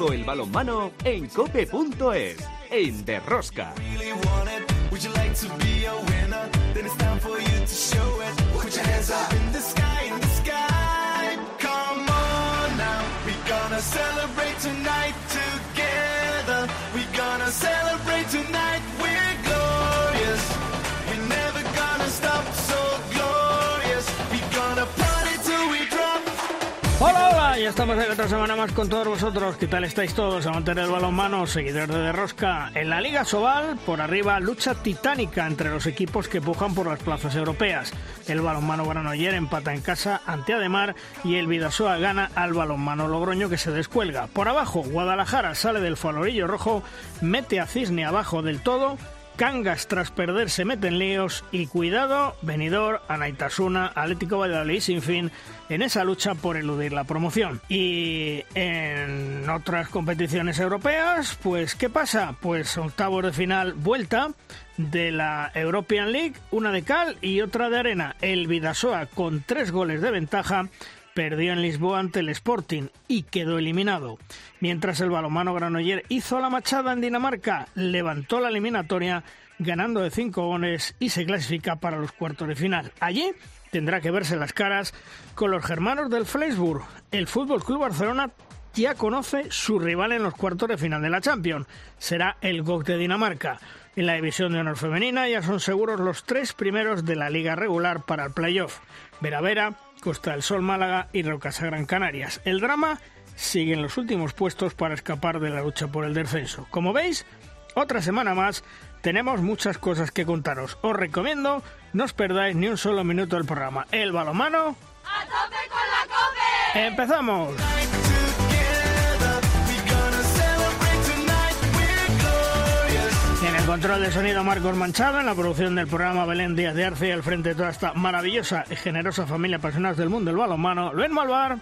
todo el balonmano en cope.es, en Derrosca. celebrate tonight together. We're gonna celebrate tonight. Estamos otra semana más con todos vosotros. ¿Qué tal estáis todos? Amantes del balonmano, seguidores de Derrosca. En la Liga Sobal, por arriba, lucha titánica entre los equipos que pujan por las plazas europeas. El balonmano Granoller empata en casa ante Ademar y el Vidasoa gana al balonmano Logroño que se descuelga. Por abajo, Guadalajara sale del falorillo rojo, mete a Cisne abajo del todo Cangas tras perder se meten líos y cuidado, venidor, Anaitasuna, Atlético Valladolid sin fin en esa lucha por eludir la promoción. Y en otras competiciones europeas, pues ¿qué pasa? Pues octavos de final vuelta de la European League, una de cal y otra de arena. El Vidasoa con tres goles de ventaja perdió en Lisboa ante el Sporting y quedó eliminado. Mientras el balomano Granoller hizo la machada en Dinamarca, levantó la eliminatoria ganando de cinco goles y se clasifica para los cuartos de final. Allí tendrá que verse las caras con los germanos del Fleisburg. El Fútbol Club Barcelona ya conoce su rival en los cuartos de final de la Champions. Será el GOC de Dinamarca. En la división de honor femenina ya son seguros los tres primeros de la liga regular para el playoff. Vera Vera, Costa del Sol Málaga y Rocasa Gran Canarias. El drama sigue en los últimos puestos para escapar de la lucha por el descenso. Como veis, otra semana más tenemos muchas cosas que contaros. Os recomiendo no os perdáis ni un solo minuto del programa. El balomano. ¡A tope con la cope! ¡Empezamos! En el control de sonido Marcos Manchado, en la producción del programa Belén Díaz de Arce y al frente de toda esta maravillosa y generosa familia apasionados del mundo del balonmano, Luis Malvar.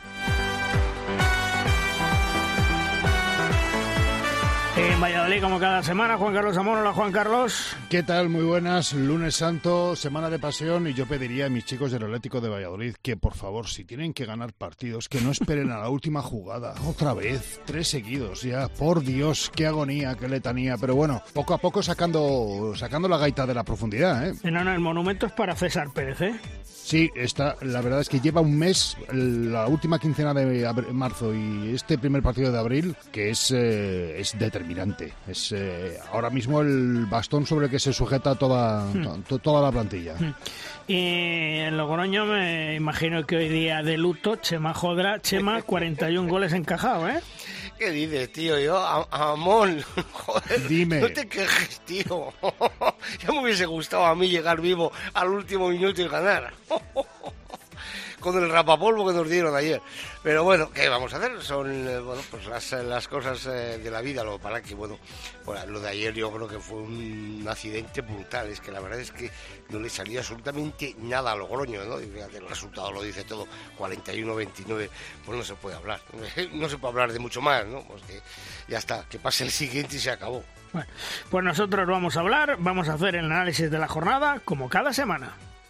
En Valladolid, como cada semana, Juan Carlos Amón. Hola, Juan Carlos. ¿Qué tal? Muy buenas. Lunes Santo, semana de pasión y yo pediría a mis chicos del Atlético de Valladolid que por favor, si tienen que ganar partidos, que no esperen a la última jugada. Otra vez, tres seguidos ya. Por Dios, qué agonía, qué letanía. Pero bueno, poco a poco sacando, sacando la gaita de la profundidad, ¿eh? No, no, el monumento es para César Pérez, ¿eh? Sí, está, la verdad es que lleva un mes, la última quincena de marzo y este primer partido de abril, que es, eh, es determinante. Es eh, ahora mismo el bastón sobre el que se sujeta toda, to- toda la plantilla. Y en Logroño me imagino que hoy día de luto, Chema Jodra, Chema, 41 goles encajados, ¿eh? ¿Qué dices, tío? Yo, Amón, joder, Dime. no te quejes, tío. ya me hubiese gustado a mí llegar vivo al último minuto y ganar. Con el rapapolvo que nos dieron ayer. Pero bueno, ¿qué vamos a hacer? Son eh, bueno, pues las, las cosas eh, de la vida. Lo para que, bueno, pues lo de ayer yo creo que fue un accidente brutal. Es que la verdad es que no le salió absolutamente nada a Logroño, ¿no? Y fíjate, el resultado lo dice todo, 41-29, pues no se puede hablar. No se puede hablar de mucho más, ¿no? Pues que ya está, que pase el siguiente y se acabó. Bueno, pues nosotros vamos a hablar, vamos a hacer el análisis de la jornada, como cada semana.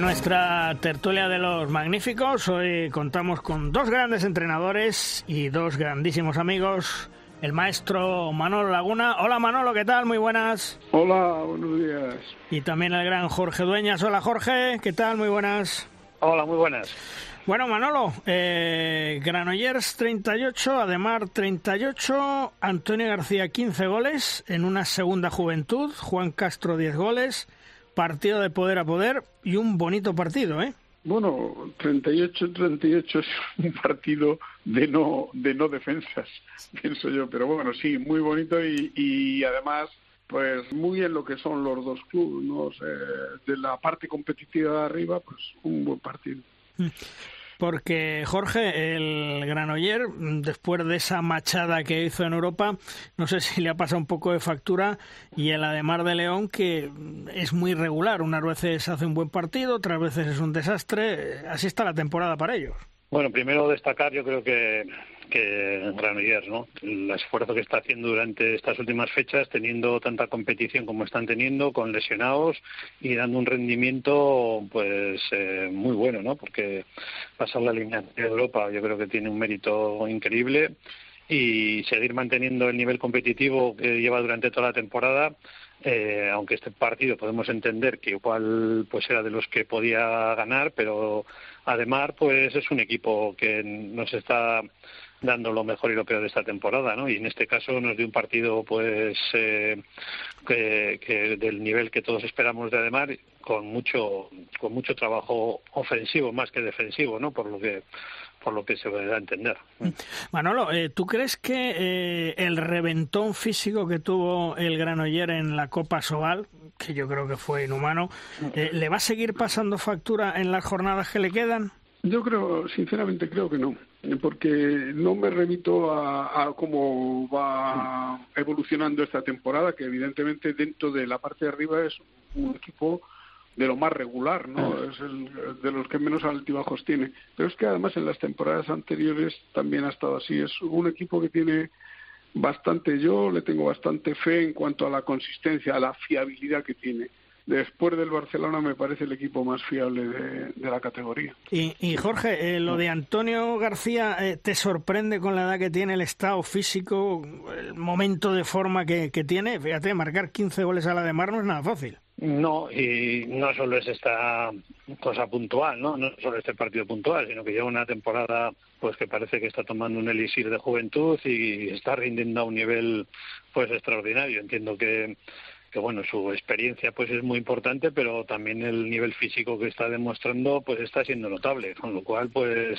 En nuestra tertulia de los magníficos, hoy contamos con dos grandes entrenadores y dos grandísimos amigos. El maestro Manolo Laguna. Hola Manolo, ¿qué tal? Muy buenas. Hola, buenos días. Y también el gran Jorge Dueñas. Hola Jorge, ¿qué tal? Muy buenas. Hola, muy buenas. Bueno, Manolo, eh, Granollers 38, Ademar 38, Antonio García 15 goles en una segunda juventud, Juan Castro 10 goles, partido de poder a poder y un bonito partido, ¿eh? Bueno, 38-38 es un partido de no de no defensas, pienso yo. Pero bueno, sí, muy bonito y, y además pues muy en lo que son los dos clubes, ¿no? de la parte competitiva de arriba, pues un buen partido. Porque Jorge, el Granoller, después de esa machada que hizo en Europa, no sé si le ha pasado un poco de factura y el Ademar de León, que es muy regular. Unas veces hace un buen partido, otras veces es un desastre. Así está la temporada para ellos. Bueno, primero destacar, yo crero que que Granollers, ¿no? El esfuerzo que está haciendo durante estas últimas fechas, teniendo tanta competición como están teniendo, con lesionados y dando un rendimiento, pues, eh, muy bueno, ¿no? Porque pasar la línea de Europa, yo creo que tiene un mérito increíble y seguir manteniendo el nivel competitivo que lleva durante toda la temporada. Eh, aunque este partido podemos entender que igual pues era de los que podía ganar, pero además pues es un equipo que nos está dando lo mejor y lo peor de esta temporada, ¿no? Y en este caso nos dio un partido, pues, eh, que, del nivel que todos esperamos de Ademar, con mucho, con mucho trabajo ofensivo más que defensivo, ¿no? Por lo que por lo que se da a entender. Manolo, eh, ¿tú crees que eh, el reventón físico que tuvo el Granoller en la Copa Sobal, que yo creo que fue inhumano, le va a seguir pasando factura en las jornadas que le quedan? Yo creo, sinceramente creo que no porque no me remito a, cómo va evolucionando esta temporada, que evidentemente dentro de la parte de arriba es un equipo de lo más regular, ¿no? Es el, de los que menos altibajos tiene. Pero es que además en las temporadas anteriores también ha estado así. Es un equipo que tiene bastante, yo le tengo bastante fe en cuanto a la consistencia, a la fiabilidad que tiene después del Barcelona me parece el equipo más fiable de, la categoría. Y, Jorge, eh, lo de Antonio García, eh, ¿te sorprende con la edad que tiene, el estado físico, el momento de forma que, tiene? Fíjate, marcar 15 goles a la de Mar no es nada fácil. No, y no solo es esta cosa puntual, ¿no? No solo este partido puntual, sino que lleva una temporada pues que parece que está tomando un elixir de juventud y está rindiendo a un nivel pues extraordinario. Entiendo que que bueno, su experiencia pues es muy importante, pero también el nivel físico que está demostrando pues está siendo notable, con lo cual pues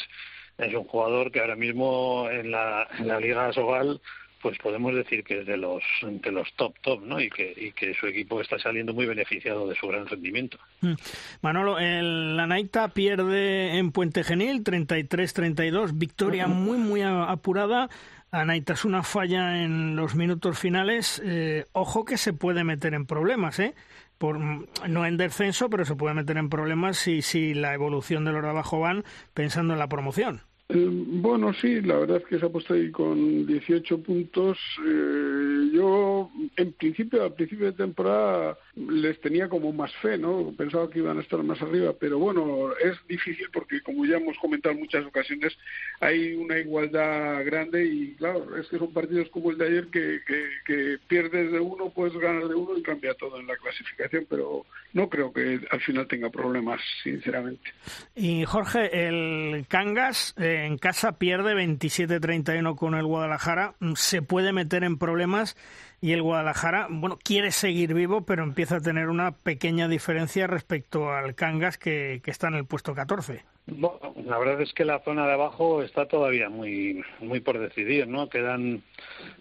es un jugador que ahora mismo en la, en la Liga Sogal pues podemos decir que es de los de los top top, ¿no? Y que y que su equipo está saliendo muy beneficiado de su gran rendimiento. Mm. Manolo, el, la Naita pierde en Puente Genil 33-32, victoria muy muy apurada. Anaitasuna falla en los minutos finales. Eh, ojo que se puede meter en problemas, ¿eh? Por, no en descenso, pero se puede meter en problemas si, si la evolución de los de abajo van pensando en la promoción. Eh, bueno, sí, la verdad es que se ha puesto ahí con 18 puntos. Eh, yo, en principio, al principio de temporada, les tenía como más fe, ¿no? Pensaba que iban a estar más arriba, pero bueno, es difícil porque, como ya hemos comentado en muchas ocasiones, hay una igualdad grande y, claro, es que son partidos como el de ayer que, que, pierdes de uno, puedes ganar de uno y cambia todo en la clasificación, pero no creo que al final tenga problemas, sinceramente. Y Jorge, el Cangas. Eh, en casa pierde 27-31 con el Guadalajara, se puede meter en problemas y el Guadalajara, bueno, quiere seguir vivo, pero empieza a tener una pequeña diferencia respecto al Cangas que, está en el puesto 14. Bueno, la verdad es que la zona de abajo está todavía muy muy por decidir, ¿no? Quedan,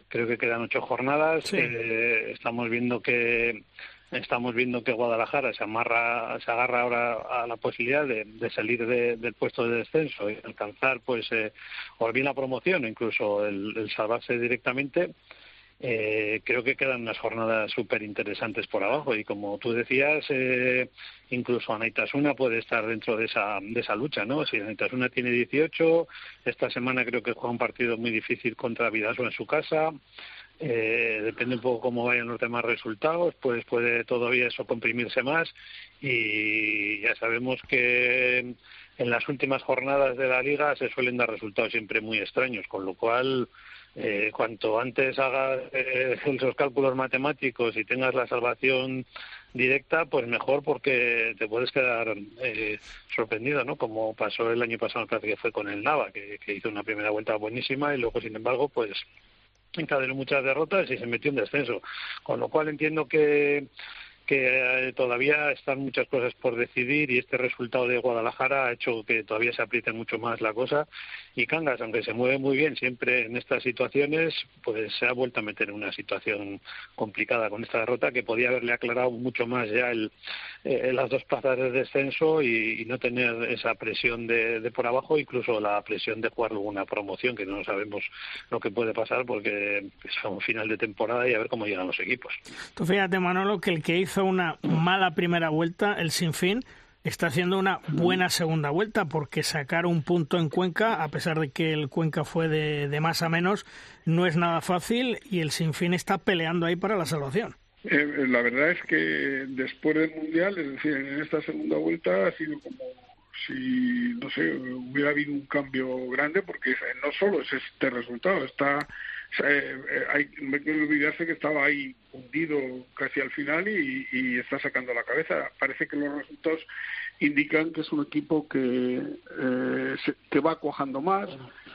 creo que quedan ocho jornadas. Eh, estamos viendo que estamos viendo que Guadalajara se amarra, se agarra ahora a la posibilidad de, salir del puesto de descenso y alcanzar, pues, eh, o bien la promoción incluso el, salvarse directamente. Eh, creo que quedan unas jornadas súper interesantes por abajo y como tú decías, eh, incluso Anaitasuna puede estar dentro de esa, de esa lucha, ¿no? Si Anaitasuna tiene 18, esta semana creo que juega un partido muy difícil contra Vidaso en su casa, eh, depende un poco cómo vayan los demás resultados, pues puede todavía eso comprimirse más y ya sabemos que en las últimas jornadas de la liga se suelen dar resultados siempre muy extraños, con lo cual eh, cuanto antes hagas eh, esos cálculos matemáticos y tengas la salvación directa, pues mejor porque te puedes quedar eh, sorprendido, ¿no? Como pasó el año pasado, que fue con el Nava, que, que hizo una primera vuelta buenísima y luego, sin embargo, pues encadenó muchas derrotas y se metió en descenso. Con lo cual entiendo que, que eh, todavía están muchas cosas por decidir y este resultado de Guadalajara ha hecho que todavía se apriete mucho más la cosa y Cangas, aunque se mueve muy bien siempre en estas situaciones, pues se ha vuelto a meter en una situación complicada con esta derrota que podía haberle aclarado mucho más ya el, eh, las dos plazas de descenso y, no tener esa presión de, por abajo, incluso la presión de jugar una promoción que no sabemos lo que puede pasar porque es un final de temporada y a ver cómo llegan los equipos. Tú fíjate, Manolo, que el que hizo una mala primera vuelta, el Sinfín, está haciendo una buena segunda vuelta porque sacar un punto en Cuenca, a pesar de que el Cuenca fue de, más a menos, no es nada fácil y el Sinfín está peleando ahí para la salvación. Eh, la verdad es que después del Mundial, es decir, en esta segunda vuelta ha sido como si, no sé, hubiera habido un cambio grande porque no solo es este resultado, está eh, eh, hay, no hay que olvidarse que estaba ahí hundido casi al final y, está sacando la cabeza. Parece que los resultados indican que es un equipo que, eh, que va cuajando más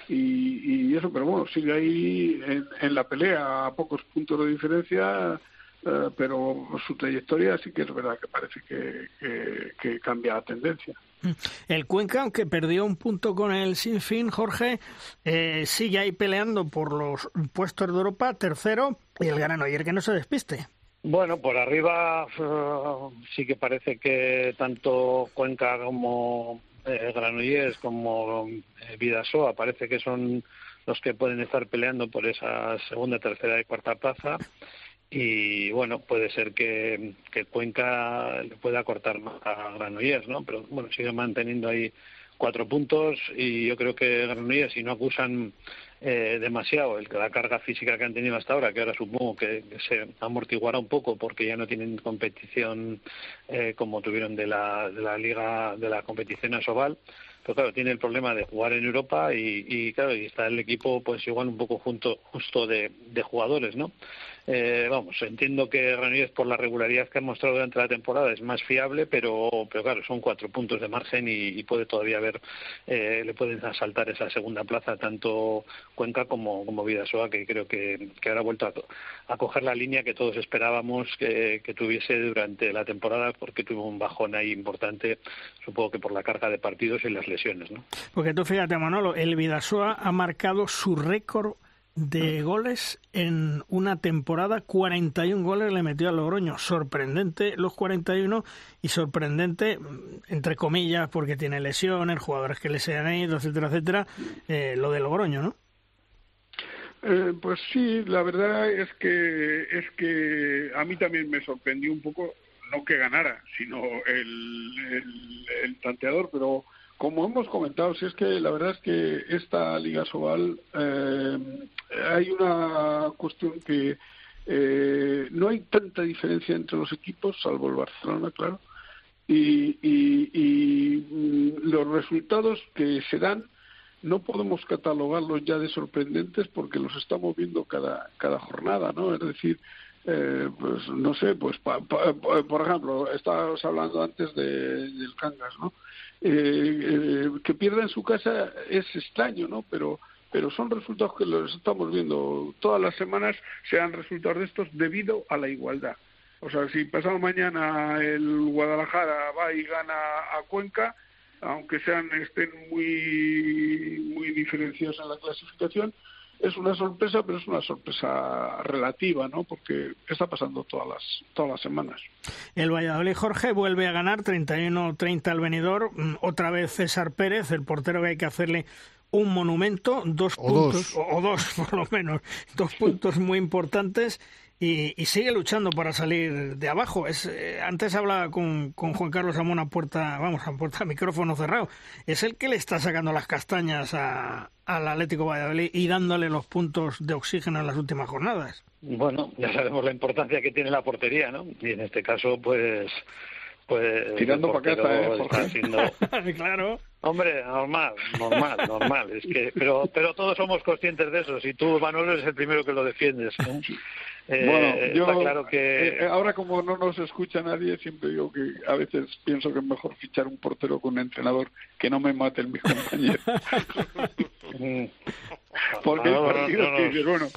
y, y, eso, pero bueno, sigue ahí en, en la pelea a pocos puntos de diferencia eh, pero su trayectoria sí que es verdad que parece que, cambia la tendencia. El Cuenca, aunque perdió un punto con el Sinfín, Jorge, eh, sigue ahí peleando por los puestos de Europa, tercero, y el Granoller que no se despiste. Bueno, por arriba eh, sí que parece que tanto Cuenca como eh, Granollers como Vidasoa parece que son los que pueden estar peleando por esa segunda, tercera y cuarta plaza y bueno, puede ser que, Cuenca le pueda cortar a Granollers, ¿no? Pero bueno, sigue manteniendo ahí cuatro puntos y yo creo que Granollers, si no acusan eh, demasiado el, la carga física que han tenido hasta ahora, que ahora supongo que, se amortiguará un poco porque ya no tienen competición eh, como tuvieron de la, de la liga, de la competición asobal, pero claro, tiene el problema de jugar en Europa y, y claro, y está el equipo pues igual un poco junto, justo de, de jugadores, ¿no? Eh, vamos, entiendo que Granollers por la regularidad que ha mostrado durante la temporada es más fiable, pero, pero claro, son cuatro puntos de margen y, puede todavía haber, eh, le pueden asaltar esa segunda plaza tanto Cuenca como, como Vidasoa, que creo que, que ahora ha vuelto a, a, coger la línea que todos esperábamos que, que, tuviese durante la temporada, porque tuvo un bajón ahí importante, supongo que por la carga de partidos y las lesiones. ¿no? Porque tú fíjate, Manolo, el Vidasoa ha marcado su récord de goles en una temporada, 41 goles le metió a Logroño. Sorprendente los 41 y sorprendente, entre comillas, porque tiene lesiones, jugadores que le sean ido, etcétera, etcétera, eh, lo de Logroño, ¿no? Eh, pues sí, la verdad es que es que a mí también me sorprendió un poco no que ganara, sino el, el, el tanteador, pero como hemos comentado, si es que la verdad es que esta Liga Sobal eh, hay una cuestión que eh, no hay tanta diferencia entre los equipos, salvo el Barcelona, claro, y, y, mm, los resultados que se dan no podemos catalogarlos ya de sorprendentes porque los estamos viendo cada, cada jornada, ¿no? Es decir, eh, pues no sé, pues por ejemplo, estábamos hablando antes de, del Cangas, ¿no? Eh, eh, que pierda en su casa es extraño, ¿no? Pero pero son resultados que los estamos viendo todas las semanas, sean resultados de estos debido a la igualdad. O sea, si pasado mañana el Guadalajara va y gana a Cuenca, aunque sean estén muy muy diferenciados en la clasificación, es una sorpresa, pero es una sorpresa relativa, ¿no? Porque está pasando todas las todas las semanas. El Valladolid Jorge vuelve a ganar 31-30 al venidor, mm, otra vez César Pérez, el portero que hay que hacerle un monumento, dos puntos, o dos por lo menos, dos puntos muy importantes y, sigue luchando para salir de abajo. Es, eh, antes hablaba con, con Juan Carlos Amón a puerta, vamos, a puerta, micrófono cerrado. Es el que le está sacando las castañas a, al Atlético Valladolid y dándole los puntos de oxígeno en las últimas jornadas. Bueno, ya sabemos la importancia que tiene la portería, ¿no? Y en este caso, pues pues tirando para casa ¿eh? claro hombre normal normal normal es que pero pero todos somos conscientes de eso si tú Manuel eres el primero que lo defiendes ¿no? Eh, bueno, yo claro que... Eh, ahora como no nos escucha nadie, siempre digo que a veces pienso que es mejor fichar un portero con un entrenador que no me maten mis compañeros. Porque hay partidos que bueno...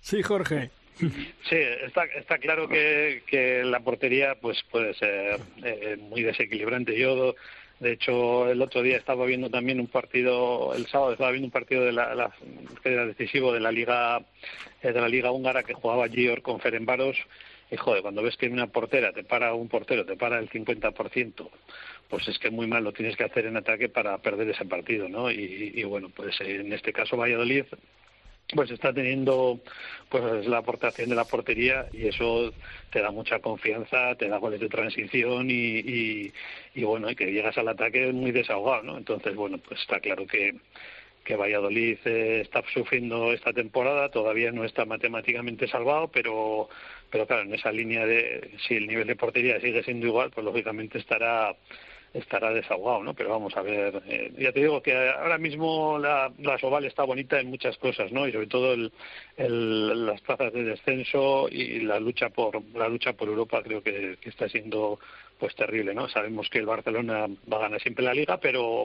Sí, Jorge. Sí, está, está claro que, que la portería pues puede ser eh, muy desequilibrante. Yo, de hecho, el otro día estaba viendo también un partido, el sábado estaba viendo un partido de la, que era decisivo de la liga eh, de la liga húngara que jugaba Gior con Ferenbaros y joder, cuando ves que una portera te para un portero, te para el 50%, pues es que muy mal lo tienes que hacer en ataque para perder ese partido, ¿no? Y, y bueno, pues en este caso Valladolid pues está teniendo pues la aportación de la portería y eso te da mucha confianza, te da goles de transición y, y, bueno, y que llegas al ataque muy desahogado, ¿no? Entonces, bueno, pues está claro que, que Valladolid eh, está sufriendo esta temporada, todavía no está matemáticamente salvado, pero, pero claro, en esa línea de si el nivel de portería sigue siendo igual, pues lógicamente estará estará desahogado, ¿no? Pero vamos a ver, eh, ya te digo que ahora mismo la, la Soval está bonita en muchas cosas, ¿no? Y sobre todo el, el, las plazas de descenso y la lucha por la lucha por Europa creo que, que está siendo pues terrible, ¿no? Sabemos que el Barcelona va a ganar siempre la liga, pero,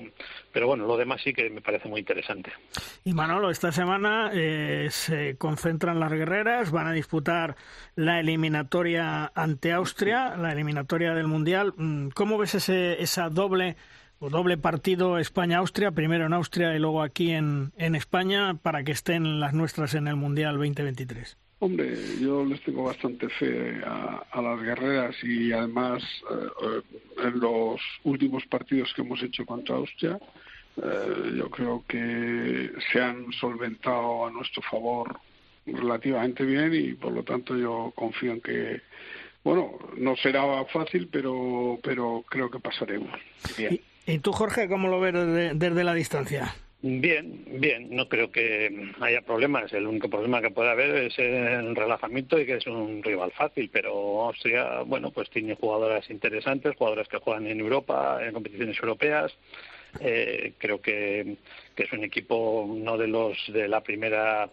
pero bueno, lo demás sí que me parece muy interesante. Y Manolo, esta semana eh, se concentran las guerreras, van a disputar la eliminatoria ante Austria, la eliminatoria del Mundial. Mm, ¿Cómo ves ese, esa doble o doble partido España-Austria, primero en Austria y luego aquí en, en España, para que estén las nuestras en el Mundial 2023? Hombre, yo les tengo bastante fe a, las guerreras y además eh, en los últimos partidos que hemos hecho contra Austria, eh, yo creo que se han solventado a nuestro favor relativamente bien y por lo tanto yo confío en que, bueno, no será fácil, pero, pero creo que pasaremos. Bien. ¿Y, tú, Jorge, cómo lo ves desde la distancia? Bien, bien, no creo que haya problemas. El único problema que puede haber es el relajamiento y que es un rival fácil, pero Austria, bueno, pues tiene jugadoras interesantes, jugadoras que juegan en Europa, en competiciones europeas. Eh, creo que, que, es un equipo no de los de la primera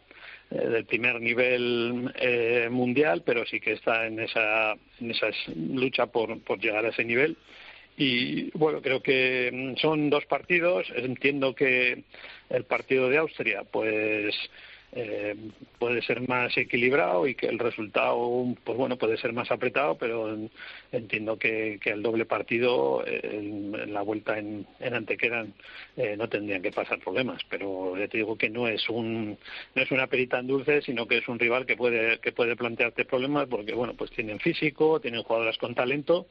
eh, del primer nivel eh, mundial, pero sí que está en esa en esa lucha por, por llegar a ese nivel y bueno, creo que mm, son dos partidos. Entiendo que el partido de Austria, pues eh, puede ser más equilibrado y que el resultado, pues bueno, puede ser más apretado, pero entiendo que, que el doble partido, en, la vuelta en, en Antequera, eh, no tendrían que pasar problemas. Pero ya te digo que no es un no es una perita en dulce, sino que es un rival que puede que puede plantearte problemas porque bueno, pues tienen físico, tienen jugadoras con talento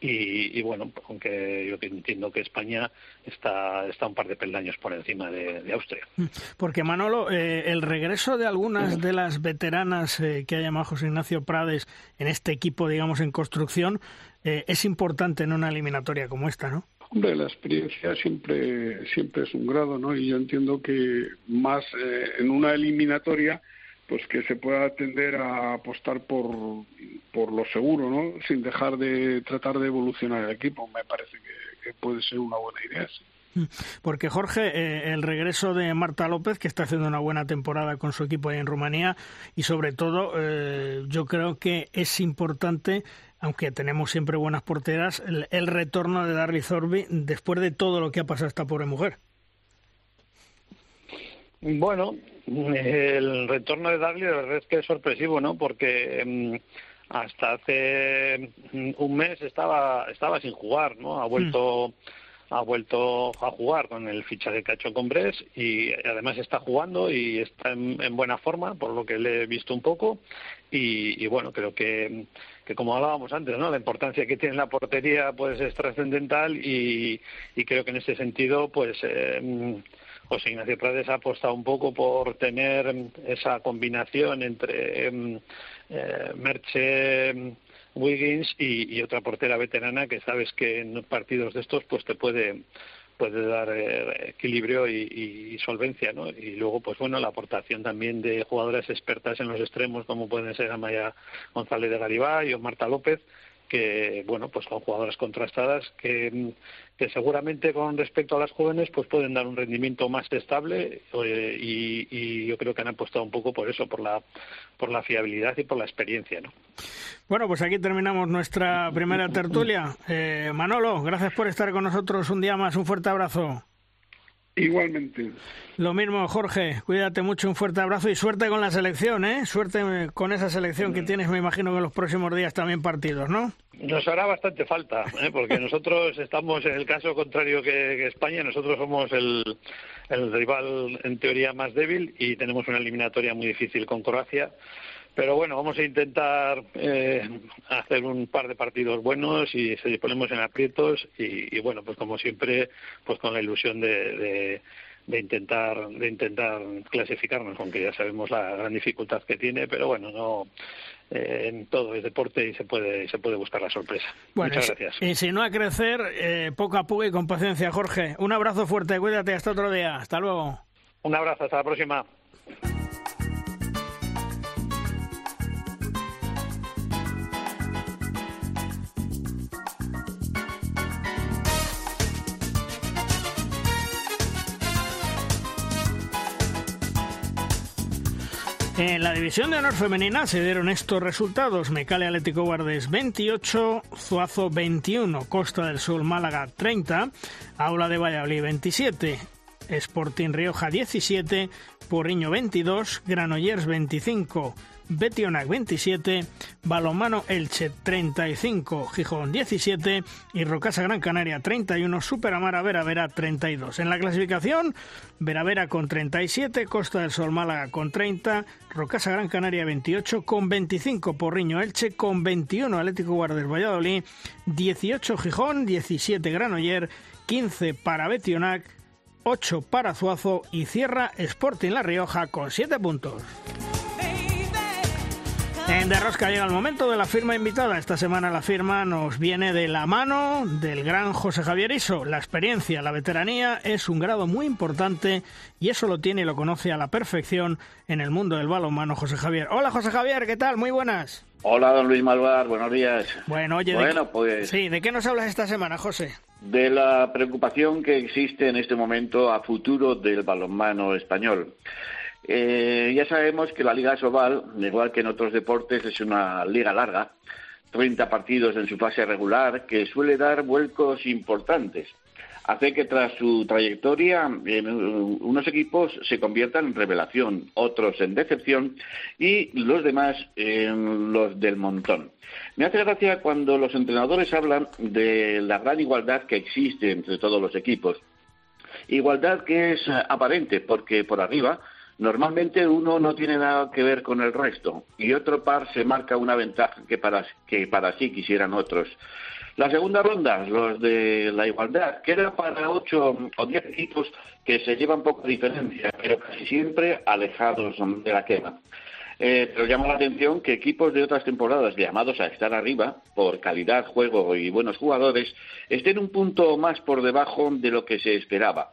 y, y, bueno, aunque yo entiendo que España está, está un par de peldaños por encima de, de Austria. Porque Manolo, eh, el regreso de algunas de las veteranas eh, que ha llamado José Ignacio Prades en este equipo, digamos, en construcción, eh, es importante en una eliminatoria como esta, ¿no? Hombre, la experiencia siempre, siempre es un grado, ¿no? Y yo entiendo que más eh, en una eliminatoria pues que se pueda tender a apostar por, por lo seguro, ¿no? Sin dejar de tratar de evolucionar el equipo. Me parece que, que puede ser una buena idea. Sí. Porque Jorge, eh, el regreso de Marta López, que está haciendo una buena temporada con su equipo ahí en Rumanía, y sobre todo eh, yo creo que es importante, aunque tenemos siempre buenas porteras, el, el retorno de Darly Zorbi después de todo lo que ha pasado esta pobre mujer. Bueno, el retorno de Darly de verdad es que es sorpresivo, ¿no? Porque mm, hasta hace mm, un mes estaba estaba sin jugar, ¿no? Ha vuelto ha vuelto a jugar con el fichaje que ha hecho y además está jugando y está en, en, buena forma, por lo que le he visto un poco. Y, y bueno, creo que, que, como hablábamos antes, ¿no? la importancia que tiene la portería pues es trascendental y, y creo que en ese sentido, pues. Eh, José Ignacio Prades ha apostado un poco por tener esa combinación entre eh, Merche Wiggins y, y, otra portera veterana que sabes que en partidos de estos pues te puede puede dar eh, equilibrio y, y, solvencia, ¿no? Y luego, pues bueno, la aportación también de jugadoras expertas en los extremos, como pueden ser Amaya González de Garibay o Marta López, que bueno pues son jugadoras contrastadas que, que seguramente con respecto a las jóvenes pues pueden dar un rendimiento más estable eh, y, y, yo creo que han apostado un poco por eso por la por la fiabilidad y por la experiencia no bueno pues aquí terminamos nuestra primera tertulia. Eh, Manolo gracias por estar con nosotros un día más. Un fuerte abrazo Igualmente. Lo mismo, Jorge. Cuídate mucho, un fuerte abrazo y suerte con la selección, ¿eh? Suerte con esa selección que tienes, me imagino que en los próximos días también partidos, ¿no? Nos hará bastante falta, ¿eh? porque nosotros estamos en el caso contrario que, España, nosotros somos el, el rival en teoría más débil y tenemos una eliminatoria muy difícil con Croacia. Pero bueno, vamos a intentar eh, hacer un par de partidos buenos y se ponemos en aprietos y, bueno, pues como siempre, pues con la ilusión de de intentar de intentar clasificarnos aunque ya sabemos la gran dificultad que tiene pero bueno no eh, en todo es deporte y se puede se puede buscar la sorpresa. Muchas gracias. y si no a crecer eh, poco a poco y con paciencia Jorge. Un abrazo fuerte cuídate hasta otro día. Hasta luego. Un abrazo hasta la próxima En la división de honor femenina se dieron estos resultados. Mecale Atlético Guardes 28, Zuazo 21, Costa del Sol Málaga 30, Aula de Valladolid 27, Sporting Rioja 17, Porriño 22, Granollers 25, Betionac 27, Balomano Elche 35, Gijón 17 y Rocasa Gran Canaria 31, Superamara Vera Vera 32. En la clasificación, Vera Vera con 37, Costa del Sol Málaga con 30, Rocasa Gran Canaria 28 con 25, Porriño Elche con 21, Atlético Guardes Valladolid 18, Gijón 17, Granoller 15 para Betionac 8 para Zuazo y cierra Sporting La Rioja con 7 puntos. En De Rosca llega el momento de la firma invitada. Esta semana la firma nos viene de la mano del gran José Javier Iso. La experiencia, la veteranía es un grado muy importante y eso lo tiene y lo conoce a la perfección en el mundo del balonmano José Javier. Hola José Javier, ¿qué tal? Muy buenas. Hola don Luis Malvar, buenos días. Bueno, oye, bueno, pues... sí, ¿de qué nos hablas esta semana, José? De la preocupación que existe en este momento a futuro del balonmano español. Eh, ya sabemos que la Liga Sobal, igual que en otros deportes, es una liga larga, 30 partidos en su fase regular, que suele dar vuelcos importantes. Hace que tras su trayectoria unos equipos se conviertan en revelación, otros en decepción y los demás en los del montón. Me hace gracia cuando los entrenadores hablan de la gran igualdad que existe entre todos los equipos. Igualdad que es aparente, porque por arriba Normalmente uno no tiene nada que ver con el resto y otro par se marca una ventaja que para, que para sí quisieran otros. La segunda ronda, los de la igualdad, queda para ocho o diez equipos que se llevan poca diferencia, pero casi siempre alejados de la quema. Eh, pero llama la atención que equipos de otras temporadas llamados a estar arriba, por calidad, juego y buenos jugadores, estén un punto más por debajo de lo que se esperaba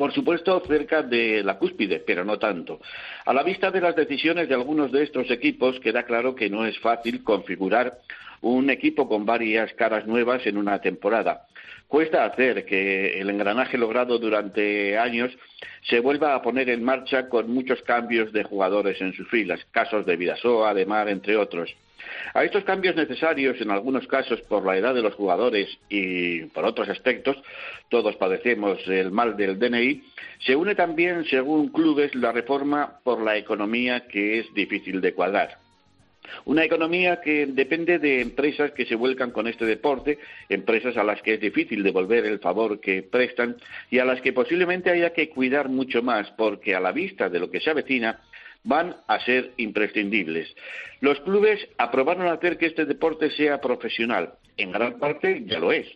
por supuesto cerca de la cúspide, pero no tanto. A la vista de las decisiones de algunos de estos equipos, queda claro que no es fácil configurar un equipo con varias caras nuevas en una temporada. Cuesta hacer que el engranaje logrado durante años se vuelva a poner en marcha con muchos cambios de jugadores en sus filas, casos de Vidasoa, de Mar, entre otros. A estos cambios necesarios, en algunos casos por la edad de los jugadores y por otros aspectos, todos padecemos el mal del DNI, se une también, según clubes, la reforma por la economía que es difícil de cuadrar. Una economía que depende de empresas que se vuelcan con este deporte, empresas a las que es difícil devolver el favor que prestan y a las que posiblemente haya que cuidar mucho más porque a la vista de lo que se avecina van a ser imprescindibles. Los clubes aprobaron hacer que este deporte sea profesional. En gran parte ya lo es.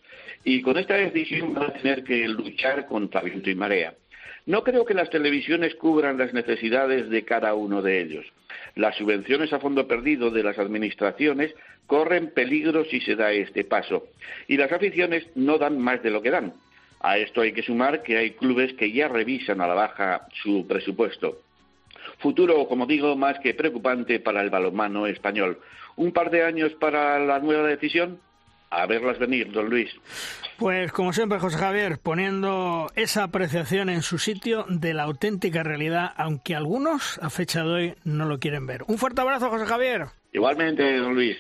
Y con esta decisión van a tener que luchar contra viento y marea. No creo que las televisiones cubran las necesidades de cada uno de ellos. Las subvenciones a fondo perdido de las administraciones corren peligro si se da este paso. Y las aficiones no dan más de lo que dan. A esto hay que sumar que hay clubes que ya revisan a la baja su presupuesto. Futuro, como digo, más que preocupante para el balonmano español. Un par de años para la nueva decisión. A verlas venir, don Luis. Pues como siempre, José Javier, poniendo esa apreciación en su sitio de la auténtica realidad, aunque algunos a fecha de hoy no lo quieren ver. Un fuerte abrazo, José Javier. Igualmente, don Luis.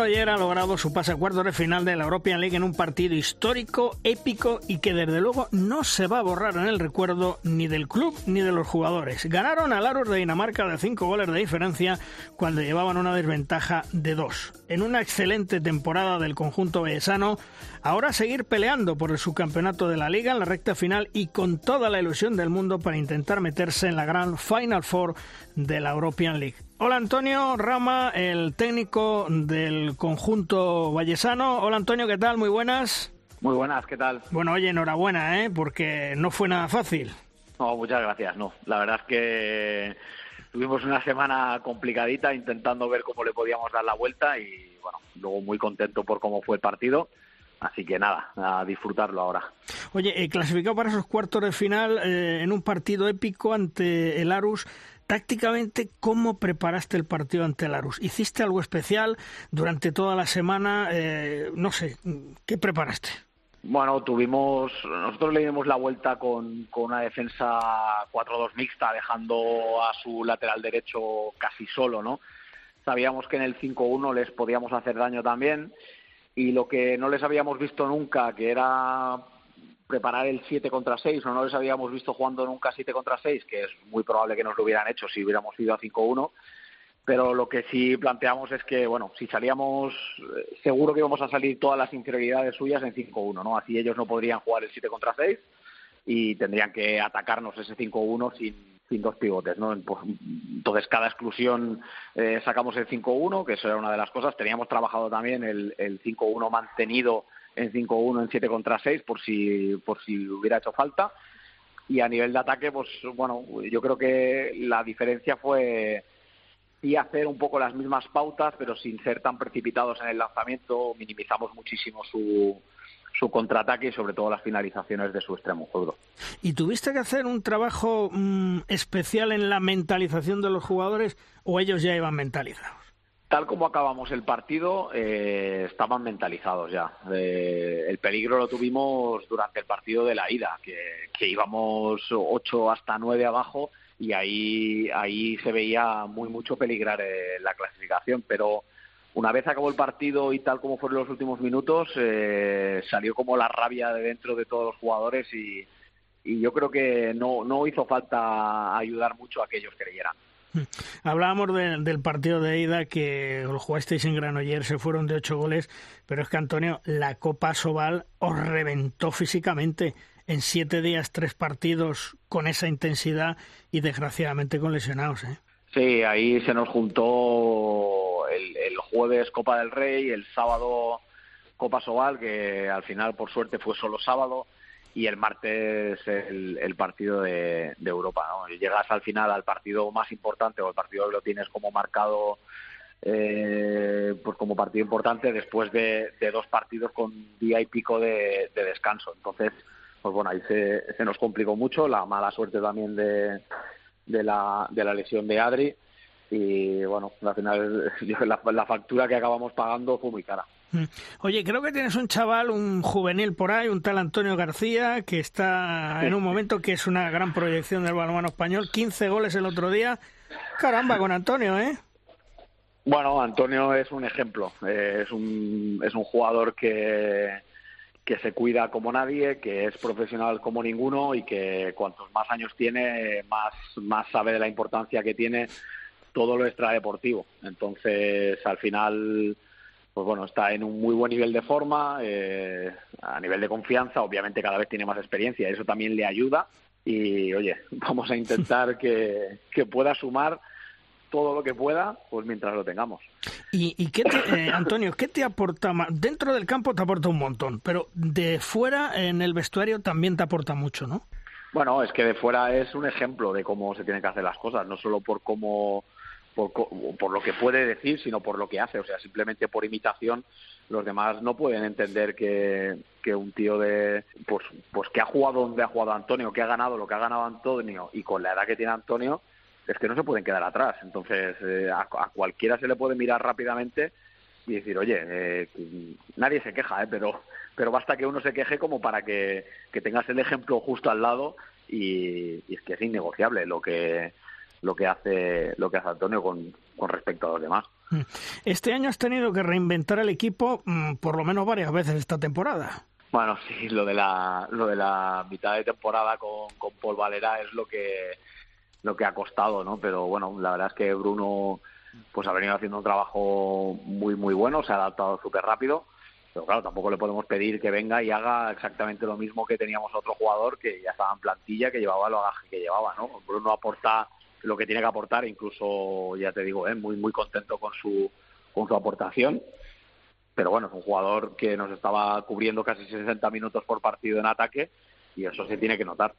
Balomano Granoller ha logrado su pase a cuartos de final de la European League en un partido histórico, épico y que desde luego no se va a borrar en el recuerdo ni del club ni de los jugadores. Ganaron al Aros de Dinamarca de cinco goles de diferencia cuando llevaban una desventaja de dos. En una excelente temporada del conjunto vellesano, ahora seguir peleando por el subcampeonato de la liga en la recta final y con toda la ilusión del mundo para intentar meterse en la gran Final Four de la European League. Hola Antonio Rama, el técnico del conjunto vallesano. Hola Antonio, ¿qué tal? Muy buenas. Muy buenas, ¿qué tal? Bueno, oye, enhorabuena, ¿eh? porque no fue nada fácil. No, muchas gracias, no. La verdad es que tuvimos una semana complicadita intentando ver cómo le podíamos dar la vuelta y bueno, luego muy contento por cómo fue el partido. Así que nada, a disfrutarlo ahora. Oye, eh, clasificado para esos cuartos de final eh, en un partido épico ante el Arus, Tácticamente, ¿cómo preparaste el partido ante Larus? ¿Hiciste algo especial durante toda la semana? Eh, no sé, ¿qué preparaste? Bueno, tuvimos, nosotros le dimos la vuelta con, con una defensa 4-2 mixta, dejando a su lateral derecho casi solo, ¿no? Sabíamos que en el 5-1 les podíamos hacer daño también y lo que no les habíamos visto nunca, que era preparar el 7 contra 6 o no les habíamos visto jugando nunca 7 contra 6, que es muy probable que nos lo hubieran hecho si hubiéramos ido a 5-1. Pero lo que sí planteamos es que, bueno, si salíamos, eh, seguro que íbamos a salir todas las inferioridades suyas en 5-1, ¿no? Así ellos no podrían jugar el 7 contra 6 y tendrían que atacarnos ese 5-1 sin, sin dos pivotes, ¿no? Pues, entonces, cada exclusión eh, sacamos el 5-1, que eso era una de las cosas. Teníamos trabajado también el, el 5-1 mantenido en 5-1, en 7 contra 6, por si, por si hubiera hecho falta. Y a nivel de ataque, pues bueno, yo creo que la diferencia fue sí hacer un poco las mismas pautas, pero sin ser tan precipitados en el lanzamiento. Minimizamos muchísimo su, su contraataque y sobre todo las finalizaciones de su extremo juego. ¿Y tuviste que hacer un trabajo mm, especial en la mentalización de los jugadores o ellos ya iban mentalizados? Tal como acabamos el partido, eh, estaban mentalizados ya. Eh, el peligro lo tuvimos durante el partido de la ida, que, íbamos ocho hasta nueve abajo y ahí, ahí se veía muy mucho peligrar eh, la clasificación. Pero una vez acabó el partido y tal como fueron los últimos minutos, salió como la rabia de dentro de todos los jugadores y, y yo creo que no, no hizo falta ayudar mucho a que ellos creyeran. Hablábamos del partido de ida que lo jugasteis en Granoller, se fueron de ocho goles, pero es que Antonio, la Copa Sobal os reventó físicamente en siete días, tres partidos con esa intensidad y desgraciadamente con lesionados. ¿eh? Sí, ahí se nos juntó el, jueves Copa del Rey, el sábado Copa Sobal, que al final por suerte fue solo sábado y el martes el, partido de, Europa. ¿no? Llegas al final al partido más importante o el partido que lo tienes como marcado eh, pues como partido importante después de, dos partidos con día y pico de, descanso. Entonces, pues bueno, ahí se, se, nos complicó mucho la mala suerte también de, de, la, de la lesión de Adri y bueno, al final la factura que acabamos pagando fue muy cara. Mm. Oye, creo que tienes un chaval, un juvenil por ahí, un tal Antonio García, que está en un momento que es una gran proyección del balonmano español. 15 goles el otro día. Caramba, con Antonio, ¿eh? Bueno, Antonio es un ejemplo. Eh, es, un, es un jugador que, que se cuida como nadie, que es profesional como ninguno y que cuantos más años tiene, más, más sabe de la importancia que tiene todo lo extradeportivo. Entonces, al final pues bueno, está en un muy buen nivel de forma, eh, a nivel de confianza, obviamente cada vez tiene más experiencia, eso también le ayuda y oye, vamos a intentar que, pueda sumar todo lo que pueda, pues mientras lo tengamos. ¿Y, y qué te, eh, Antonio, qué te aporta más? Dentro del campo te aporta un montón, pero de fuera en el vestuario también te aporta mucho, ¿no? Bueno, es que de fuera es un ejemplo de cómo se tienen que hacer las cosas, no solo por cómo por, por lo que puede decir, sino por lo que hace. O sea, simplemente por imitación, los demás no pueden entender que, que un tío de pues, pues que ha jugado donde ha jugado Antonio, que ha ganado lo que ha ganado Antonio y con la edad que tiene Antonio, es que no se pueden quedar atrás. Entonces, eh, a, cualquiera se le puede mirar rápidamente y decir, oye, eh, nadie se queja, ¿eh? pero, pero basta que uno se queje como para que, que tengas el ejemplo justo al lado y es que es innegociable lo que lo que hace lo que hace Antonio con, con respecto a los demás. Mm. Este año has tenido que reinventar el equipo mm, por lo menos varias veces esta temporada. Bueno, sí, lo de la, lo de la mitad de temporada con, con Paul Valera es lo que, lo que ha costado, ¿no? Pero bueno, la verdad es que Bruno pues ha venido haciendo un trabajo muy, muy bueno, se ha adaptado súper rápido. Pero claro, tampoco le podemos pedir que venga y haga exactamente lo mismo que teníamos otro jugador que ya estaba en plantilla, que llevaba lo agaje que llevaba, ¿no? Bruno aporta lo que tiene que aportar, incluso, ya te digo, ¿eh? muy, muy contento con su, con su aportación. Pero bueno, es un jugador que nos estaba cubriendo casi 60 minutos por partido en ataque y eso se tiene que notar.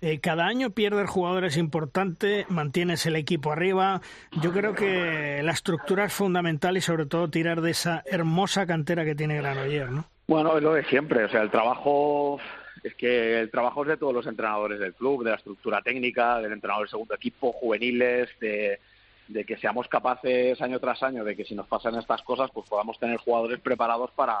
Eh, cada año pierdes jugadores importantes, mantienes el equipo arriba. Yo creo que la estructura es fundamental y sobre todo tirar de esa hermosa cantera que tiene Granoller, ¿no? Bueno, es lo de siempre. O sea, el trabajo es que el trabajo es de todos los entrenadores del club, de la estructura técnica, del entrenador del segundo equipo, juveniles, de, que seamos capaces año tras año de que si nos pasan estas cosas, pues podamos tener jugadores preparados para,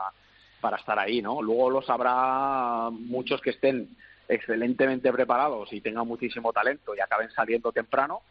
para estar ahí, ¿no? Luego los habrá muchos que estén excelentemente preparados y tengan muchísimo talento y acaben saliendo temprano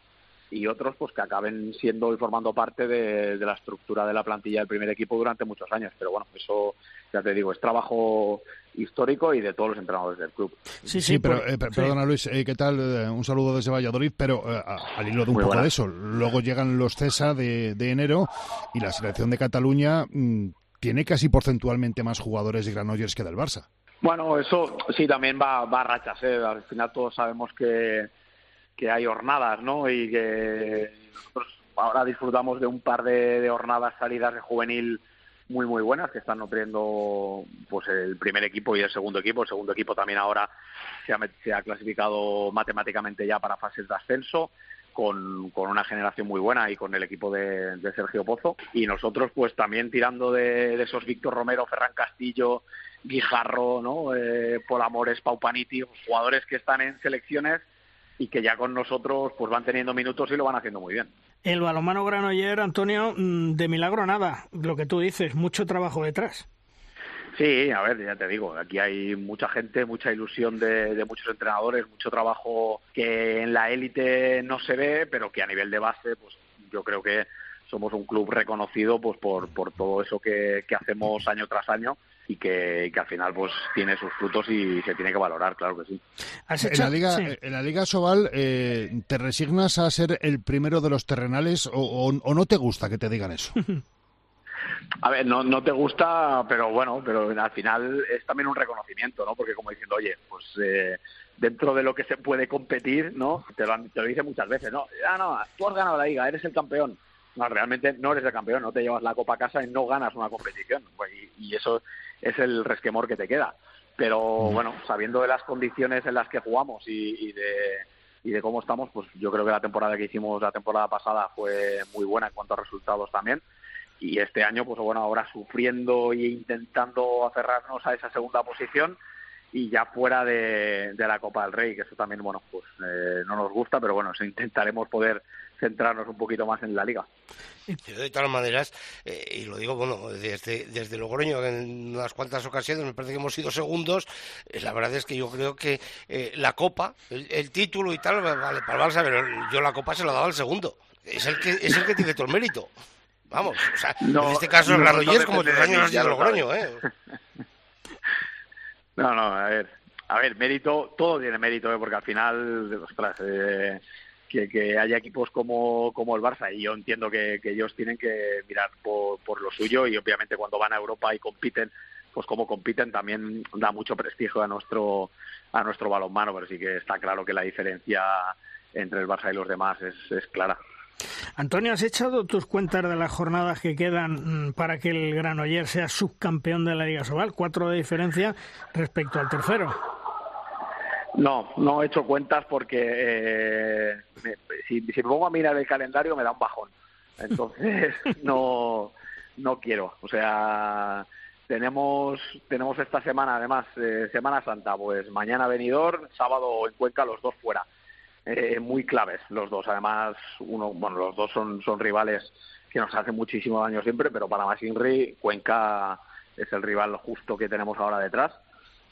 y otros pues que acaben siendo y formando parte de, la estructura de la plantilla del primer equipo durante muchos años. Pero bueno, eso ya te digo, es trabajo histórico y de todos los entrenadores del club. Sí, sí, pero eh, perdona Luis, eh, ¿qué tal? Eh, un saludo desde Valladolid, pero al hilo de un poco de eso, luego llegan los CESA de, enero y la selección de Cataluña mm, tiene casi porcentualmente más jugadores de Granollers que del Barça. Bueno, eso sí también va, va a rachas. ¿eh? Al final todos sabemos que, que hay jornadas, ¿no? Y que nosotros ahora disfrutamos de un par de, de jornadas salidas de juvenil muy muy buenas que están nutriendo pues el primer equipo y el segundo equipo el segundo equipo también ahora se ha, se ha clasificado matemáticamente ya para fases de ascenso con, con, una generación muy buena y con el equipo de, de Sergio Pozo y nosotros pues también tirando de, de esos Víctor Romero, Ferran Castillo Guijarro, ¿no? Eh, Polamores, Paupaniti, jugadores que están en selecciones y que ya con nosotros pues van teniendo minutos y lo van haciendo muy bien. El balonmano Granoller, Antonio, mm, de milagro nada, lo que tú dices, mucho trabajo detrás. Sí, a ver, ya te digo, aquí hay mucha gente, mucha ilusión de, de muchos entrenadores, mucho trabajo que en la élite no se ve, pero que a nivel de base, pues yo creo que somos un club reconocido pues por, por todo eso que, que hacemos año tras año y que, al final pues tiene sus frutos y se tiene que valorar, claro que sí. En, la Liga, en la Liga Sobal, eh, ¿te resignas a ser el primero de los terrenales o, no te gusta que te digan eso? A ver, no, no te gusta, pero bueno, pero al final es también un reconocimiento, ¿no? Porque como diciendo, oye, pues eh, dentro de lo que se puede competir, ¿no? Te lo, te lo dice muchas veces, ¿no? Ah, no, tú has ganado la liga, eres el campeón no, realmente no eres el campeón, no te llevas la copa a casa y no ganas una competición. Pues, y, eso es el resquemor que te queda. Pero bueno, sabiendo de las condiciones en las que jugamos y, de, y de cómo estamos, pues yo creo que la temporada que hicimos la temporada pasada fue muy buena en cuanto a resultados también. Y este año, pues bueno, ahora sufriendo e intentando aferrarnos a esa segunda posición y ya fuera de, la Copa del Rey, que eso también, bueno, pues eh, no nos gusta, pero bueno, intentaremos poder centrarnos un poquito más en la liga. de todas maneras, eh, y lo digo, bueno, desde, desde Logroño en unas cuantas ocasiones me parece que hemos sido segundos, eh, la verdad es que yo creo que eh, la Copa, el, título y tal, vale para el Barça, pero yo la Copa se la daba al segundo. Es el que, es el que tiene todo el mérito. Vamos, o sea, en este caso el Granollers como tres años de Logroño, ¿eh? No, no, a ver, a ver, mérito, todo tiene mérito, ¿eh? porque al final, ostras, eh, que, haya equipos como, como el Barça y yo entiendo que, ellos tienen que mirar por, por, lo suyo y obviamente cuando van a Europa y compiten pues como compiten también da mucho prestigio a nuestro a nuestro balonmano pero sí que está claro que la diferencia entre el Barça y los demás es, es clara Antonio, ¿has echado tus cuentas de las jornadas que quedan para que el Granoller sea subcampeón de la Liga Sobal? Cuatro de diferencia respecto al tercero. No, no he hecho cuentas porque eh, si, me pongo a mirar el calendario me da un bajón. Entonces no, no quiero. O sea, tenemos tenemos esta semana además eh, Semana Santa, pues mañana venidor, sábado en Cuenca los dos fuera. Eh, muy claves los dos. Además, uno, bueno, los dos son, son rivales que nos hacen muchísimo daño siempre, pero para Masinri, Cuenca es el rival justo que tenemos ahora detrás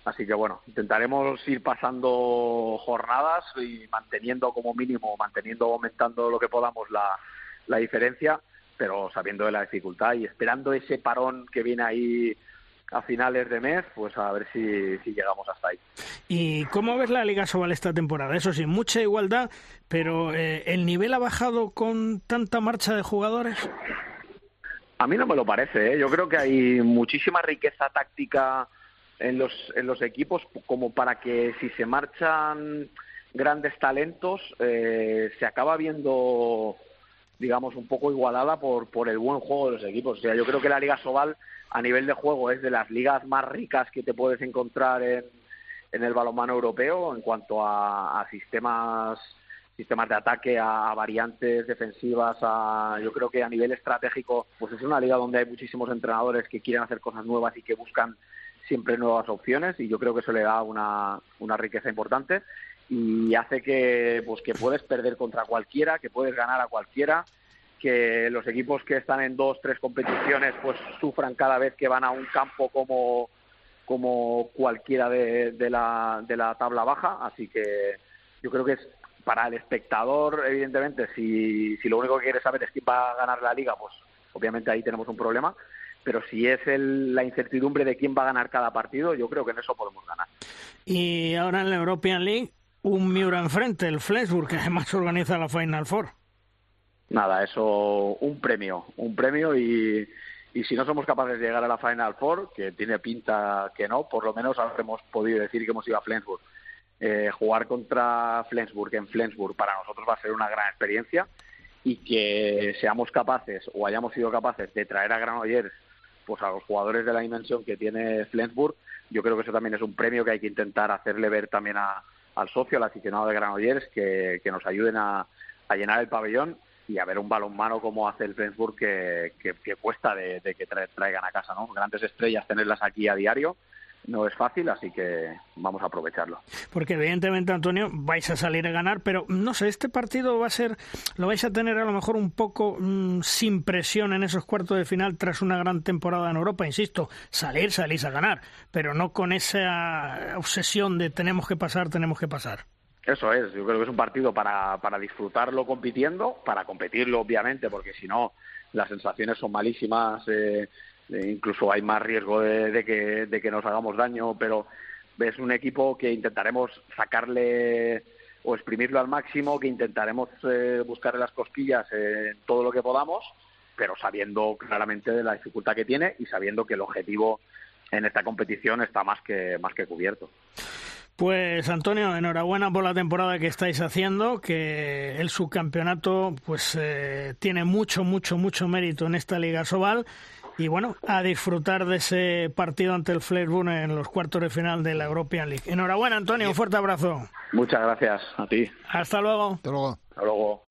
Así que bueno, intentaremos ir pasando jornadas y manteniendo como mínimo, manteniendo, aumentando lo que podamos la, la diferencia pero sabiendo de la dificultad y esperando ese parón que viene ahí a finales de mes, pues a ver si, si llegamos hasta ahí. ¿Y cómo ves la Liga Sobal esta temporada? Eso sí, mucha igualdad, pero eh, ¿el nivel ha bajado con tanta marcha de jugadores? A mí no me lo parece. ¿eh? Yo creo que hay muchísima riqueza táctica en los, en los equipos como para que si se marchan grandes talentos eh, se acaba viendo digamos un poco igualada por, por el buen juego de los equipos. O sea, yo creo que la Liga Sobal a nivel de juego es de las ligas más ricas que te puedes encontrar en, en el balonmano europeo en cuanto a, a sistemas sistemas de ataque, a, variantes defensivas, a, yo creo que a nivel estratégico, pues es una liga donde hay muchísimos entrenadores que quieren hacer cosas nuevas y que buscan siempre nuevas opciones y yo creo que eso le da una, una riqueza importante y hace que pues que puedes perder contra cualquiera, que puedes ganar a cualquiera, que los equipos que están en dos, tres competiciones pues sufran cada vez que van a un campo como como cualquiera de, de la, de la tabla baja, así que yo creo que es para el espectador, evidentemente, si, si lo único que quiere saber es quién va a ganar la liga, pues obviamente ahí tenemos un problema. Pero si es el, la incertidumbre de quién va a ganar cada partido, yo creo que en eso podemos ganar. Y ahora en la European League, un Miura enfrente, el Flensburg, que además organiza la Final Four. Nada, eso, un premio, un premio y, y si no somos capaces de llegar a la Final Four, que tiene pinta que no, por lo menos habremos podido decir que hemos ido a Flensburg eh, jugar contra Flensburg en Flensburg para nosotros va a ser una gran experiencia y que seamos capaces o hayamos sido capaces de traer a Granollers pues a los jugadores de la dimensión que tiene Flensburg, yo creo que eso también es un premio que hay que intentar hacerle ver también al socio, al aficionado de Granollers, que, que nos ayuden a, llenar el pabellón y a ver un balonmano como hace el Flensburg que, que, cuesta de, de que traigan a casa, ¿no? Grandes estrellas, tenerlas aquí a diario no es fácil, así que vamos a aprovecharlo. Porque evidentemente, Antonio, vais a salir a ganar, pero no sé, este partido va a ser, lo vais a tener a lo mejor un poco mm, sin presión en esos cuartos de final tras una gran temporada en Europa, insisto, salir, salís a ganar, pero no con esa obsesión de tenemos que pasar, tenemos que pasar. Eso es, yo creo que es un partido para, para disfrutarlo compitiendo, para competirlo obviamente, porque si no las sensaciones son malísimas. Eh, eh, incluso hay más riesgo de, que, de que nos hagamos daño, pero es un equipo que intentaremos sacarle o exprimirlo al máximo, que intentaremos eh, buscarle las cosquillas en todo lo que podamos, pero sabiendo claramente de la dificultad que tiene y sabiendo que el objetivo en esta competición está más que, más que cubierto. Pues Antonio, enhorabuena por la temporada que estáis haciendo, que el subcampeonato pues eh, tiene mucho, mucho, mucho mérito en esta Liga Sobal y bueno, a disfrutar de ese partido ante el Fleischburg en los cuartos de final de la European League. Enhorabuena, Antonio, un fuerte abrazo. Muchas gracias a ti. Hasta luego. Hasta luego. Hasta luego.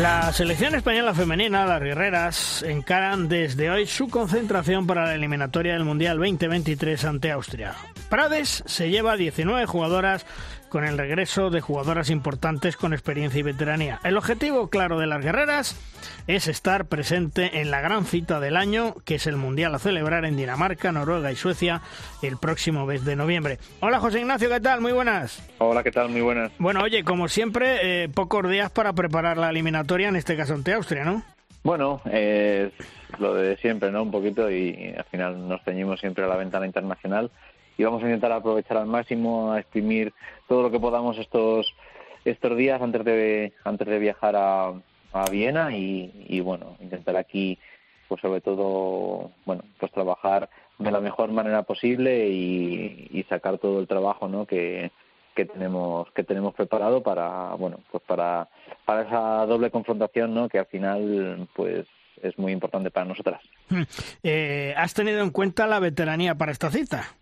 La selección española femenina, las guerreras, encaran desde hoy su concentración para la eliminatoria del Mundial 2023 ante Austria. Prades se lleva 19 jugadoras con el regreso de jugadoras importantes con experiencia y veteranía. El objetivo claro de las guerreras es estar presente en la gran cita del año, que es el Mundial a celebrar en Dinamarca, Noruega y Suecia el próximo mes de noviembre. Hola José Ignacio, ¿qué tal? Muy buenas. Hola, ¿qué tal? Muy buenas. Bueno, oye, como siempre, eh, pocos días para preparar la eliminatoria, en este caso ante Austria, ¿no? Bueno, es lo de siempre, ¿no? Un poquito y al final nos ceñimos siempre a la ventana internacional y vamos a intentar aprovechar al máximo, a exprimir todo lo que podamos estos estos días antes de antes de viajar a, a Viena y, bueno intentar aquí pues sobre todo bueno pues trabajar de la mejor manera posible y, sacar todo el trabajo ¿no? que, que tenemos que tenemos preparado para bueno pues para para esa doble confrontación no que al final pues es muy importante para nosotras. Eh, has tenido en cuenta la veteranía para esta cita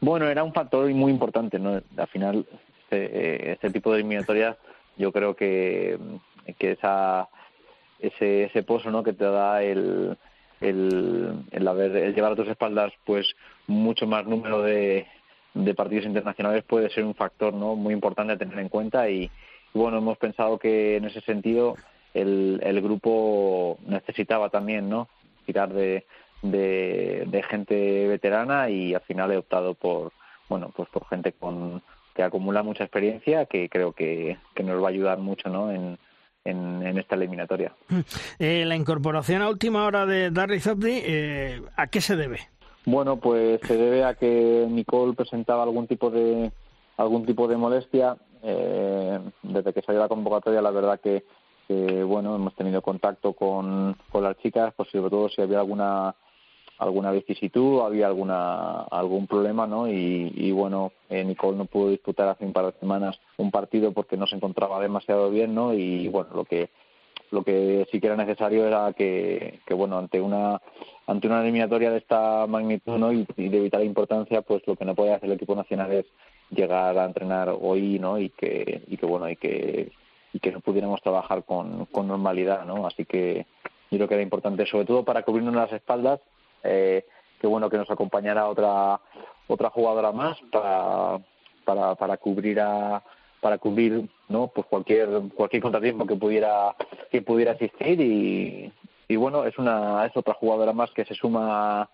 bueno, era un factor muy importante, ¿no? Al final, este, este tipo de eliminatorias, yo creo que, que esa, ese, ese pozo, ¿no? Que te da el, el, el, haber, el llevar a tus espaldas, pues, mucho más número de, de partidos internacionales puede ser un factor no muy importante a tener en cuenta y, bueno hemos pensado que en ese sentido el, el grupo necesitaba también no tirar de, de, gente veterana y al final he optado por bueno pues por gente con que acumula mucha experiencia que creo que, que nos va a ayudar mucho no en, en, esta eliminatoria. Eh, la incorporación a última hora de Darry Zabdi, eh, ¿a qué se debe? Bueno, pues se debe a que Nicole presentaba algún tipo de algún tipo de molestia eh, desde que salió la convocatoria. La verdad que, bueno hemos tenido contacto con, con las chicas, pues sobre todo si había alguna alguna vicisitud, había alguna algún problema, ¿no? Y, bueno, eh, Nicole no pudo disputar hace un par de semanas un partido porque no se encontraba demasiado bien, ¿no? Y bueno, lo que lo que sí que era necesario era que, que bueno, ante una ante una eliminatoria de esta magnitud, ¿no? Y, de vital importancia, pues lo que no puede hacer el equipo nacional es llegar a entrenar hoy, ¿no? Y que y que bueno, y que y que no pudiéramos trabajar con, con normalidad, ¿no? Así que yo creo que era importante, sobre todo para cubrirnos las espaldas eh, qué bueno que nos acompañara otra otra jugadora más para para, para cubrir a para cubrir no pues cualquier cualquier contratiempo que pudiera que pudiera existir y, y bueno es una es otra jugadora más que se suma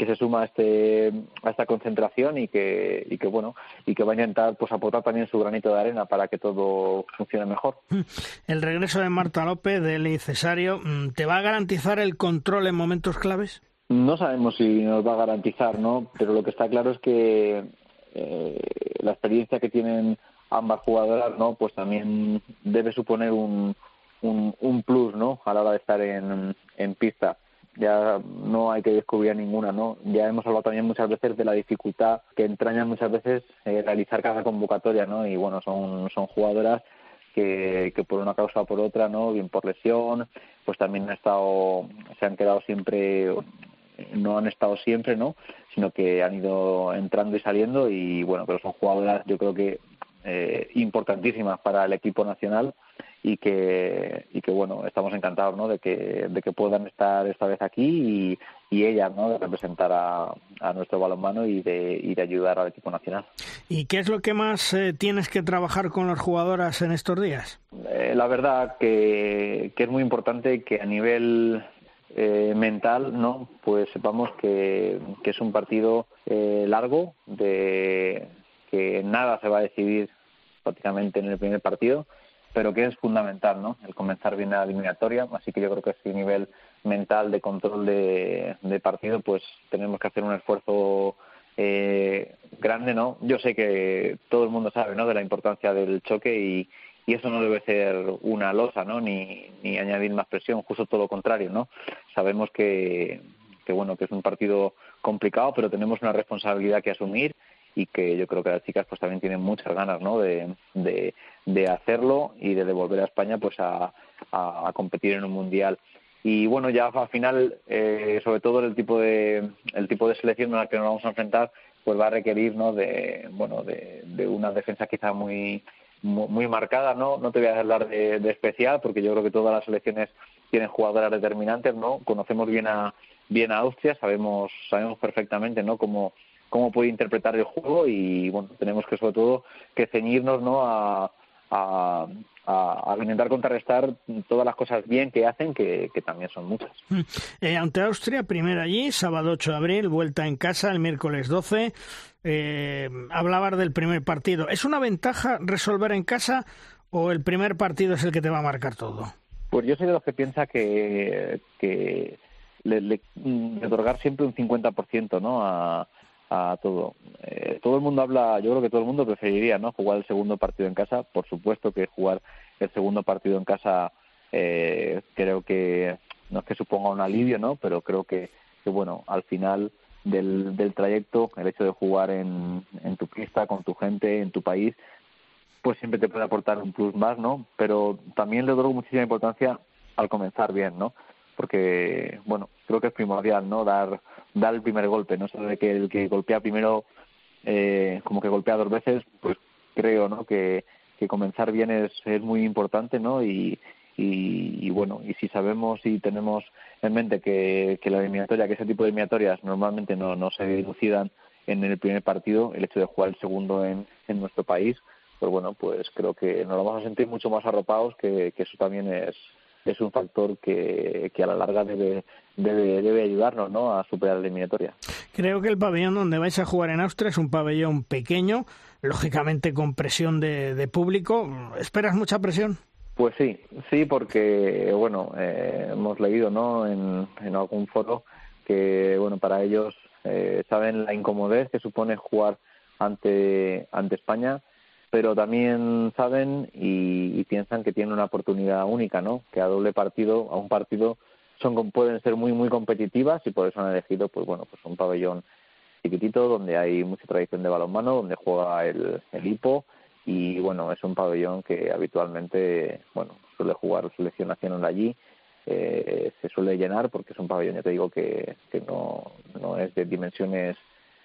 que se suma a este a esta concentración y que y que bueno y que va a intentar pues aportar también su granito de arena para que todo funcione mejor. El regreso de Marta López del Cesario mm, te va a garantizar el control en momentos claves. No sabemos si nos va a garantizar, ¿no? Pero lo que está claro es que eh, la experiencia que tienen ambas jugadoras, ¿no? Pues también debe suponer un, un, plus, ¿no? A la hora de estar en, en pista. Ya no hay que descubrir ninguna, ¿no? Ya hemos hablado también muchas veces de la dificultad que entraña muchas veces eh, realizar cada convocatoria, ¿no? Y bueno, son, son jugadoras que, que por una causa o por otra, ¿no? Bien por lesión, pues también han estado, se han quedado siempre no han estado siempre, ¿no? Sino que han ido entrando y saliendo y bueno, pero son jugadoras yo creo que eh, importantísimas para el equipo nacional y que y que bueno estamos encantados ¿no? de que de que puedan estar esta vez aquí y, y ellas ¿no? de representar a, a, nuestro balonmano y de, y de ayudar al equipo nacional y qué es lo que más eh, tienes que trabajar con las jugadoras en estos días eh, la verdad que, que es muy importante que a nivel eh, mental, ¿no? Pues sepamos que, es un partido eh, largo, de que nada se va a decidir prácticamente en el primer partido, pero que es fundamental, ¿no? El comenzar bien la eliminatoria, así que yo creo que ese nivel mental de control de, de partido, pues tenemos que hacer un esfuerzo eh, grande, ¿no? Yo sé que todo el mundo sabe, ¿no? De la importancia del choque y, y eso no debe ser una losa, ¿no? Ni, añadir más presión, justo todo lo contrario, ¿no? Sabemos que, que, bueno, que es un partido complicado, pero tenemos una responsabilidad que asumir y que yo creo que las chicas pues también tienen muchas ganas, ¿no? De, de, de hacerlo y de devolver a España pues a, a, competir en un mundial y bueno ya al final eh, sobre todo el tipo de el tipo de selección en la que nos vamos a enfrentar pues va a requerir no de bueno de, de una defensa quizá muy muy marcada, ¿no? No te voy a hablar de, especial porque yo creo que todas las selecciones tienen jugadoras determinantes, ¿no? Conocemos bien a bien a Austria, sabemos sabemos perfectamente, ¿no? Cómo cómo puede interpretar el juego y bueno tenemos que sobre todo que ceñirnos, ¿no? A, a, a, intentar contrarrestar todas las cosas bien que hacen, que, que también son muchas. Mm. Eh, ante Austria, primero allí, sábado 8 de abril, vuelta en casa el miércoles 12. Eh, hablabas del primer partido. ¿Es una ventaja resolver en casa o el primer partido es el que te va a marcar todo? Pues yo soy de los que piensa que, que le, le, mm, otorgar siempre un 50% ¿no? a, a todo. Eh, todo el mundo habla, yo creo que todo el mundo preferiría no jugar el segundo partido en casa. Por supuesto que jugar el segundo partido en casa eh, creo que no es que suponga un alivio, ¿no? Pero creo que, que bueno, al final del, del trayecto, el hecho de jugar en, en tu pista, con tu gente, en tu país, pues siempre te puede aportar un plus más, ¿no? Pero también le doy muchísima importancia al comenzar bien, ¿no? Porque, bueno, creo que es primordial, ¿no? Dar dar el primer golpe, no de que el que golpea primero, eh, como que golpea dos veces, pues creo, ¿no? Que, que comenzar bien es, es muy importante, ¿no? Y, y, bueno, y si sabemos y tenemos en mente que, que la eliminatoria, que ese tipo de eliminatorias normalmente no, no se dilucidan en el primer partido, el hecho de jugar el segundo en, en nuestro país, pues bueno, pues creo que nos vamos a sentir mucho más arropados, que eso también es, es un factor que, que a la larga debe, debe, debe ayudarnos ¿no? a superar la eliminatoria. Creo que el pabellón donde vais a jugar en Austria es un pabellón pequeño, lógicamente con presión de, de público. ¿Esperas mucha presión? Pues sí, sí, porque bueno, eh, hemos leído ¿no? en, en algún foro que bueno para ellos eh, saben la incomodez que supone jugar ante, ante España pero también saben y, piensan que tienen una oportunidad única, ¿no? Que a doble partido, a un partido, son pueden ser muy muy competitivas y por eso han elegido, pues bueno, pues un pabellón chiquitito donde hay mucha tradición de balonmano, donde juega el, el hipo y bueno, es un pabellón que habitualmente, bueno, suele jugar la selección nacional allí. Eh, se suele llenar porque es un pabellón, ya te digo, que, que no, no es de dimensiones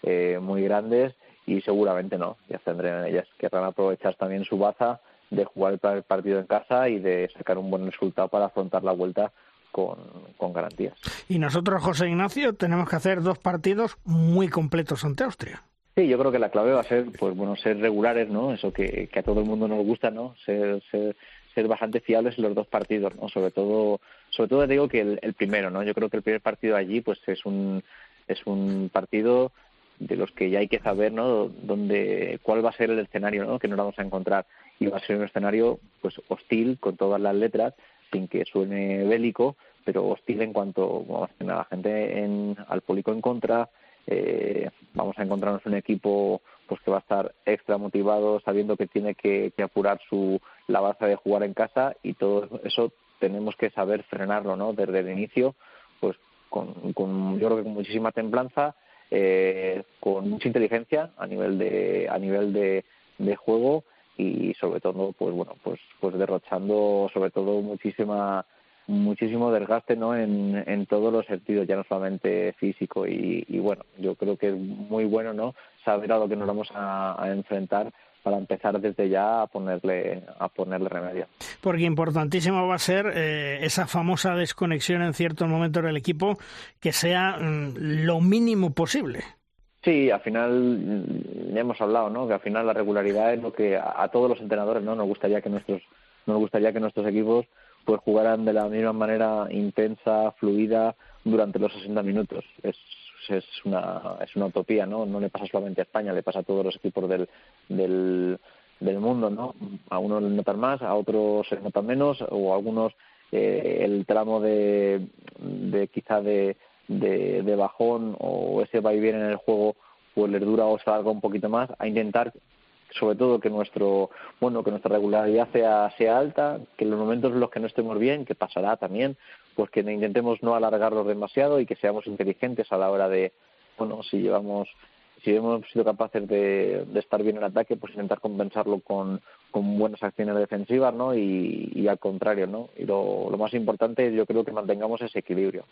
eh, muy grandes y seguramente no, ya tendrán ellas querrán aprovechar también su baza de jugar el partido en casa y de sacar un buen resultado para afrontar la vuelta con, con garantías. Y nosotros, José Ignacio, tenemos que hacer dos partidos muy completos ante Austria. Sí, yo creo que la clave va a ser, pues bueno, ser regulares, ¿no? Eso que, que a todo el mundo nos gusta, ¿no? Ser, ser, ser bastante fiables en los dos partidos, ¿no? Sobre todo, sobre todo digo que el, el primero, ¿no? Yo creo que el primer partido allí, pues es un, es un partido de los que ya hay que saber ¿no? Dónde, cuál va a ser el escenario ¿no? que nos vamos a encontrar y va a ser un escenario pues hostil con todas las letras sin que suene bélico pero hostil en cuanto vamos a tener a la gente en, al público en contra eh, vamos a encontrarnos un equipo pues que va a estar extra motivado sabiendo que tiene que, apurar su la base de jugar en casa y todo eso tenemos que saber frenarlo no desde el inicio pues con, con yo creo que con muchísima templanza eh, con mucha inteligencia a nivel de a nivel de, de juego y sobre todo pues bueno pues pues derrochando sobre todo muchísima muchísimo desgaste no en, en todos los sentidos ya no solamente físico y, y bueno yo creo que es muy bueno no saber a lo que nos vamos a, a enfrentar para empezar desde ya a ponerle a ponerle remedio. Porque importantísimo va a ser eh, esa famosa desconexión en ciertos momentos del equipo que sea mm, lo mínimo posible. Sí, al final mm, ya hemos hablado, ¿no? Que al final la regularidad es lo que a, a todos los entrenadores, ¿no? Nos gustaría que nuestros nos gustaría que nuestros equipos pues jugaran de la misma manera intensa, fluida durante los 60 minutos. Es es una, es una utopía, ¿no? No le pasa solamente a España, le pasa a todos los equipos del, del, del mundo, ¿no? A unos le notan más, a otros se notan menos, o a algunos eh, el tramo de, de quizá de, de, bajón o ese va y viene en el juego pues les dura o salga un poquito más, a intentar sobre todo que nuestro bueno que nuestra regularidad sea sea alta que en los momentos en los que no estemos bien que pasará también pues que intentemos no alargarlo demasiado y que seamos inteligentes a la hora de, bueno, si llevamos, si hemos sido capaces de, estar bien en ataque, pues intentar compensarlo con, con buenas acciones defensivas, ¿no? Y, y al contrario, ¿no? Y lo, lo, más importante, yo creo que mantengamos ese equilibrio.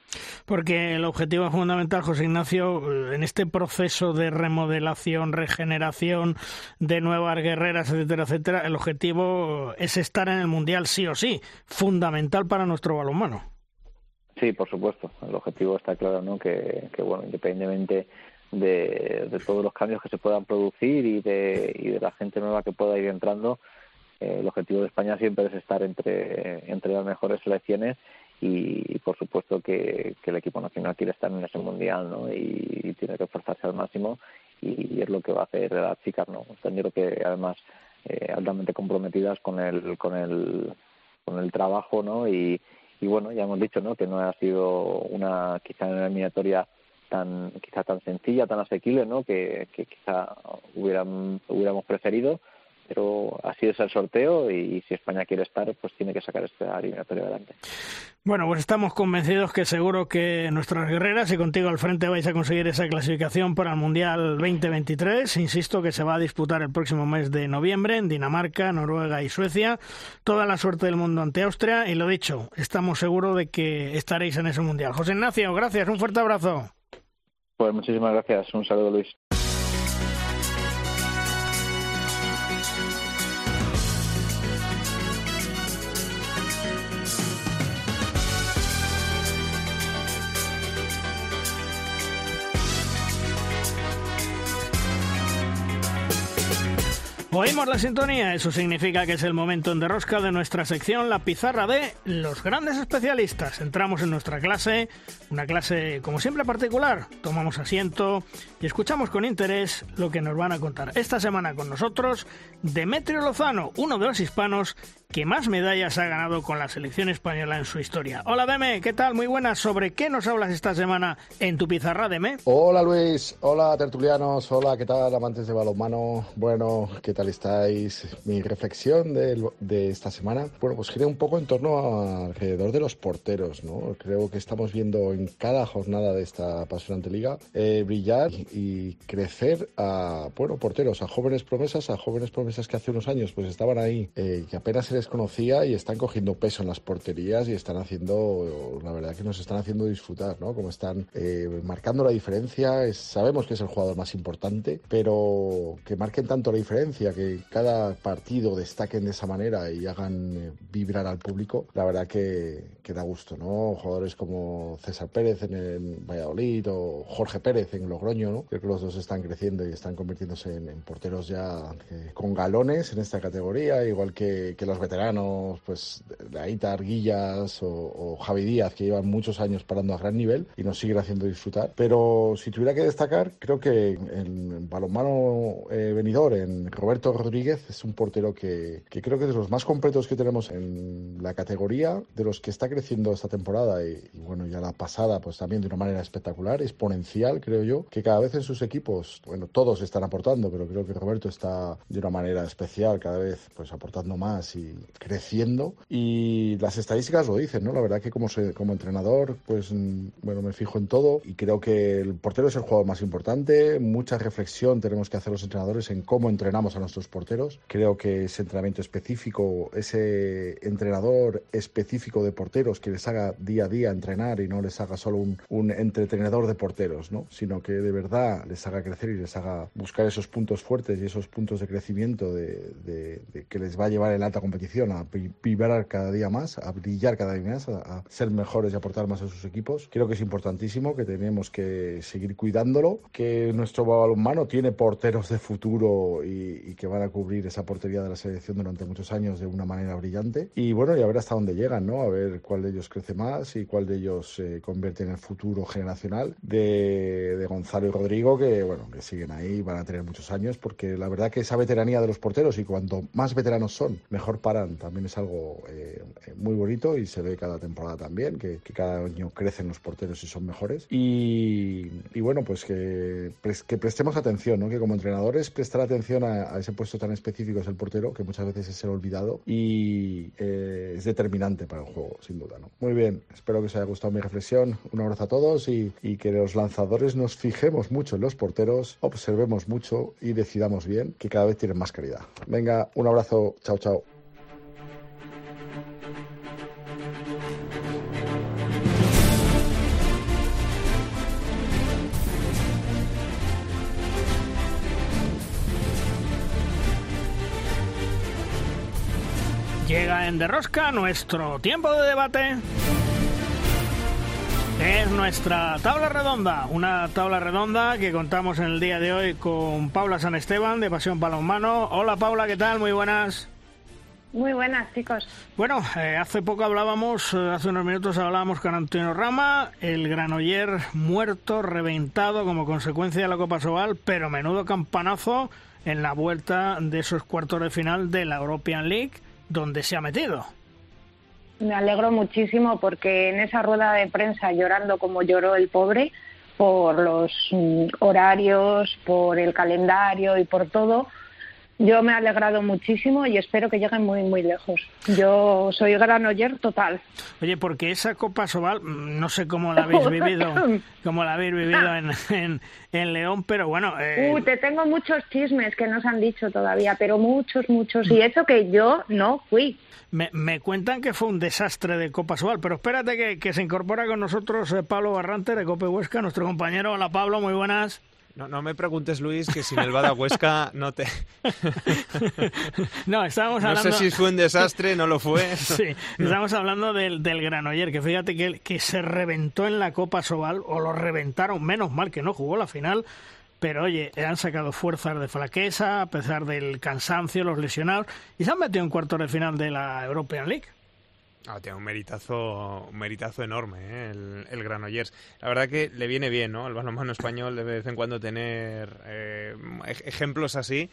Porque el objetivo fundamental, José Ignacio, en este proceso de remodelación, regeneración de nuevas guerreras, etcétera, etcétera, el objetivo es estar en el mundial sí o sí, fundamental para nuestro balonmano. Sí, por supuesto. El objetivo está claro, ¿no? Que, bueno, independientemente de, todos los cambios que se puedan producir y de, y de la gente nueva que pueda ir entrando, eh, el objetivo de España siempre es estar entre, entre las mejores selecciones y, por supuesto que, el equipo nacional quiere estar en ese mundial, ¿no? Y, tiene que esforzarse al máximo y, es lo que va a hacer las chicas, ¿no? Yo creo que además eh, altamente comprometidas con el, con el, con el trabajo, ¿no? Y, y bueno, ya hemos dicho ¿no? que no ha sido una quizá una eliminatoria tan quizá tan sencilla, tan asequible, ¿no? que, que quizá hubiéramos preferido, pero así es el sorteo y si España quiere estar, pues tiene que sacar esta eliminatoria adelante. Bueno, pues estamos convencidos que seguro que nuestras guerreras y contigo al frente vais a conseguir esa clasificación para el Mundial 2023. Insisto que se va a disputar el próximo mes de noviembre en Dinamarca, Noruega y Suecia. Toda la suerte del mundo ante Austria y lo dicho, estamos seguros de que estaréis en ese Mundial. José Ignacio, gracias, un fuerte abrazo. Pues muchísimas gracias, un saludo Luis. Oímos la sintonía, eso significa que es el momento en derrosca de nuestra sección La Pizarra de los grandes especialistas. Entramos en nuestra clase, una clase como siempre particular. Tomamos asiento y escuchamos con interés lo que nos van a contar. Esta semana con nosotros Demetrio Lozano, uno de los hispanos que más medallas ha ganado con la selección española en su historia. Hola Deme, ¿qué tal? Muy buenas. ¿Sobre qué nos hablas esta semana en tu pizarra, Deme? Hola Luis, hola tertulianos, hola, ¿qué tal amantes de balonmano? Bueno, ¿qué tal estáis? Mi reflexión de, esta semana, bueno, pues gira un poco en torno alrededor de los porteros, ¿no? Creo que estamos viendo en cada jornada de esta apasionante liga eh, brillar y crecer a, bueno, porteros, a jóvenes promesas, a jóvenes promesas que hace unos años pues estaban ahí, eh, apenas se les conocía y están cogiendo peso en las porterías y están haciendo, la verdad que nos están haciendo disfrutar, ¿no? Como están eh, marcando la diferencia. Es, sabemos que es el jugador más importante, pero que marquen tanto la diferencia, que cada partido destaquen de esa manera y hagan eh, vibrar al público, la verdad que, que, da gusto, ¿no? Jugadores como César Pérez en el Valladolid o Jorge Pérez en Logroño, ¿no? Creo que los dos están creciendo y están convirtiéndose en, en porteros ya eh, con galones en esta categoría, igual que, que los veteranos, pues Aita Arguillas o, o, Javi Díaz, que llevan muchos años parando a gran nivel y nos siguen haciendo disfrutar. Pero si tuviera que destacar, creo que en balonmano eh, venidor, en Roberto Rodríguez, es un portero que, que, creo que es de los más completos que tenemos en la categoría, de los que está creciendo esta temporada y, y bueno, ya la pasada, pues también de una manera espectacular, exponencial, creo yo, que cada vez en sus equipos, bueno, todos están aportando, pero creo que Roberto está de una manera especial, cada vez pues aportando más y creciendo y las estadísticas lo dicen, ¿no? La verdad que como, se, como entrenador, pues bueno, me fijo en todo y creo que el portero es el jugador más importante, mucha reflexión tenemos que hacer los entrenadores en cómo entrenamos a nuestros porteros, creo que ese entrenamiento específico, ese entrenador específico de porteros que les haga día a día entrenar y no les haga solo un, un entretenedor de porteros, ¿no? Sino que de verdad les haga crecer y les haga buscar esos puntos fuertes y esos puntos de crecimiento de, de, de que les va a llevar en la alta competición a vibrar cada día más, a brillar cada día más, a, a, ser mejores y aportar más a sus equipos. Creo que es importantísimo, que tenemos que seguir cuidándolo, que nuestro balonmano tiene porteros de futuro y, y, que van a cubrir esa portería de la selección durante muchos años de una manera brillante. Y bueno, y a ver hasta dónde llegan, ¿no? A ver cuál de ellos crece más y cuál de ellos se convierte en el futuro generacional de, de Gonzalo y Rodrigo, que bueno, que siguen ahí, van a tener muchos años, porque la verdad que esa veteranía de los porteros y cuanto más veteranos son, mejor también es algo eh, muy bonito y se ve cada temporada también, que, que, cada año crecen los porteros y son mejores. Y, y bueno, pues que, que, prestemos atención, ¿no? que como entrenadores prestar atención a, a, ese puesto tan específico es el portero, que muchas veces es el olvidado y eh, es determinante para el juego, sin duda. ¿no? Muy bien, espero que os haya gustado mi reflexión. Un abrazo a todos y, y que los lanzadores nos fijemos mucho en los porteros, observemos mucho y decidamos bien, que cada vez tienen más calidad. Venga, un abrazo, chao, chao. En Derrosca nuestro tiempo de debate. Es nuestra tabla redonda, una tabla redonda que contamos en el día de hoy con Paula San Esteban de Pasión Palomano. Hola Paula, ¿qué tal? Muy buenas. Muy buenas, chicos. Bueno, eh, hace poco hablábamos, eh, hace unos minutos hablábamos con Antonio Rama, el Granoller muerto, reventado como consecuencia de la Copa Sobal, pero menudo campanazo en la vuelta de esos cuartos de final de la European League, donde se ha metido. Me alegro muchísimo porque en esa rueda de prensa llorando como lloró el pobre por los mm, horarios, por el calendario y por todo, yo me he alegrado muchísimo y espero que lleguen muy, muy lejos. Yo soy granoller total. Oye, porque esa Copa Sobal, no sé cómo la habéis vivido, cómo la habéis vivido en, en, en León, pero bueno... Eh... Uh, te tengo muchos chismes que no se han dicho todavía, pero muchos, muchos. Y eso que yo no fui. Me, me cuentan que fue un desastre de Copa Sobal, pero espérate que, que se incorpora con nosotros eh, Pablo Barrante de Cope Huesca, nuestro compañero. Hola Pablo, muy buenas. No, no me preguntes, Luis, que sin el Bada Huesca no te... no, estábamos hablando... No sé si fue un desastre, no lo fue. sí, estamos hablando del, del Granoller, que fíjate que, que se reventó en la Copa Sobal, o lo reventaron, menos mal que no jugó la final, pero oye, han sacado fuerzas de flaqueza, a pesar del cansancio, los lesionados, y se han metido en cuartos de final de la European League. Ah, tiene un meritazo, un meritazo enorme, ¿eh? el, el Granollers. La verdad que le viene bien, ¿no? Al balonmano español de vez en cuando tener eh, ej- ejemplos así.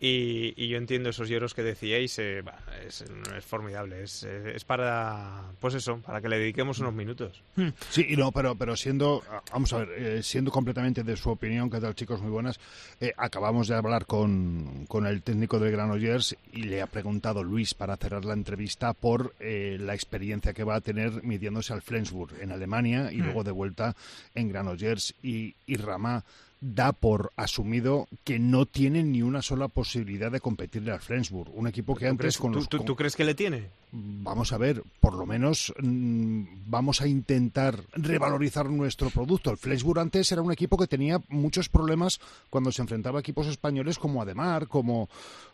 Y, y yo entiendo esos lloros que decíais, eh, bah, es, es formidable, es, es para, pues eso, para que le dediquemos unos minutos. Sí, y no, pero, pero siendo, vamos a ver, eh, siendo completamente de su opinión, que tal chicos muy buenas, eh, acabamos de hablar con, con el técnico del Granollers y le ha preguntado Luis para cerrar la entrevista por eh, la experiencia que va a tener midiéndose al Flensburg en Alemania y Mm. luego de vuelta en Granollers y, y Ramá da por asumido que no tiene ni una sola posibilidad de competirle al Flensburg, un equipo que ¿Tú antes crees, con tú- los tú crees que le tiene? Vamos a ver, por lo menos mm, vamos a intentar revalorizar nuestro producto. El Flensburg antes era un equipo que tenía muchos problemas cuando se enfrentaba a equipos españoles como Ademar, como,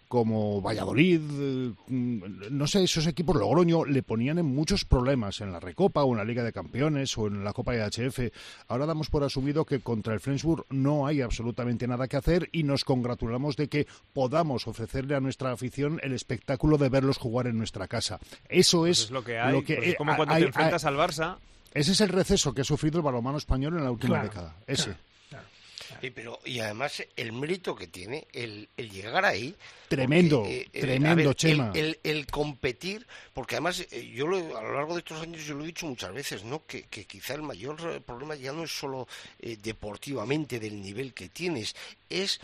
como Valladolid, eh, no sé, esos equipos Logroño le ponían en muchos problemas en la Recopa o en la Liga de Campeones o en la Copa IHF. Ahora damos por asumido que contra el Flensburg no hay absolutamente nada que hacer y nos congratulamos de que podamos ofrecerle a nuestra afición el espectáculo de verlos jugar en nuestra casa. Eso es, Pues es lo que hay, pues es eh, como cuando hay- te enfrentas hay- al Barça. Ese es el receso que ha sufrido el balonmano español en la última Claro, década. Ese. Y, pero, y además el mérito que tiene el, el llegar ahí. Tremendo, porque, eh, eh, tremendo, ver, Chema. El, el competir, porque además eh, yo lo- a lo largo de estos años yo lo he dicho muchas veces, ¿no? Que, que quizá el mayor problema ya no es solo eh, deportivamente del nivel que tienes, es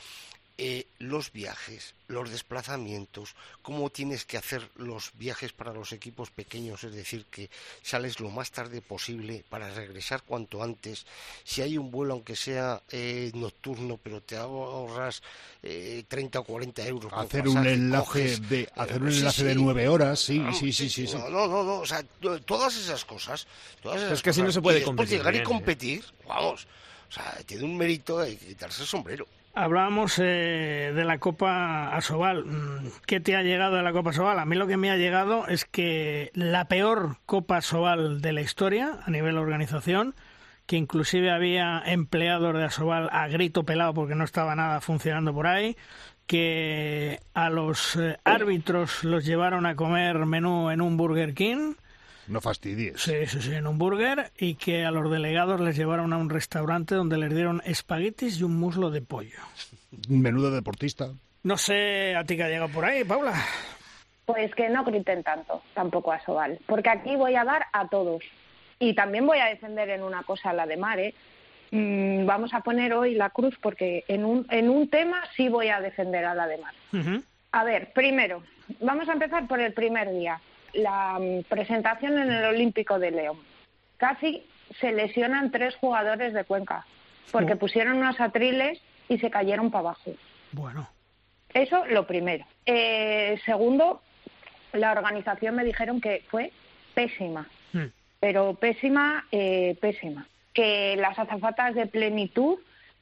eh, los viajes, los desplazamientos, cómo tienes que hacer los viajes para los equipos pequeños, es decir, que sales lo más tarde posible para regresar cuanto antes. Si hay un vuelo, aunque sea eh, nocturno, pero te ahorras eh, 30 o 40 euros. Hacer un pasaje, enlace coges, de eh, hacer un sí, enlace de sí. nueve horas, sí, sí, sí, sí, sí. No, no, no, no, o sea, to- todas esas cosas. Todas esas es que así no cosas. se puede y después competir llegar bien, y ¿eh? competir, vamos, o sea, tiene un mérito de quitarse el sombrero. Hablábamos eh, de la Copa Asobal. Mm, ¿Qué te ha llegado de la Copa Asobal? A mí lo que me ha llegado es que la peor Copa Asobal de la historia a nivel organización, que inclusive había empleados de Asobal a grito pelado porque no estaba nada funcionando por ahí, que a los eh, árbitros los llevaron a comer menú en un Burger King. No fastidies. Sí, sí, sí, en un burger y que a los delegados les llevaron a un restaurante donde les dieron espaguetis y un muslo de pollo. Menudo deportista. No sé a ti que ha llegado por ahí, Paula. Pues que no griten tanto, tampoco a Sobal, porque aquí voy a dar a todos. Y también voy a defender en una cosa a la de Mar, ¿eh? Mm, vamos a poner hoy la cruz porque en un, en un tema sí voy a defender a la de Mar. A ver, primero, vamos a empezar por el primer día, la mm, presentación en el Olímpico de León. Casi se lesionan tres jugadores de Cuenca porque pusieron unos atriles y se cayeron para abajo. Bueno. Eso lo primero. Eh, segundo, la organización me dijeron que fue pésima, pero pésima, eh, pésima. Que las azafatas de plenitud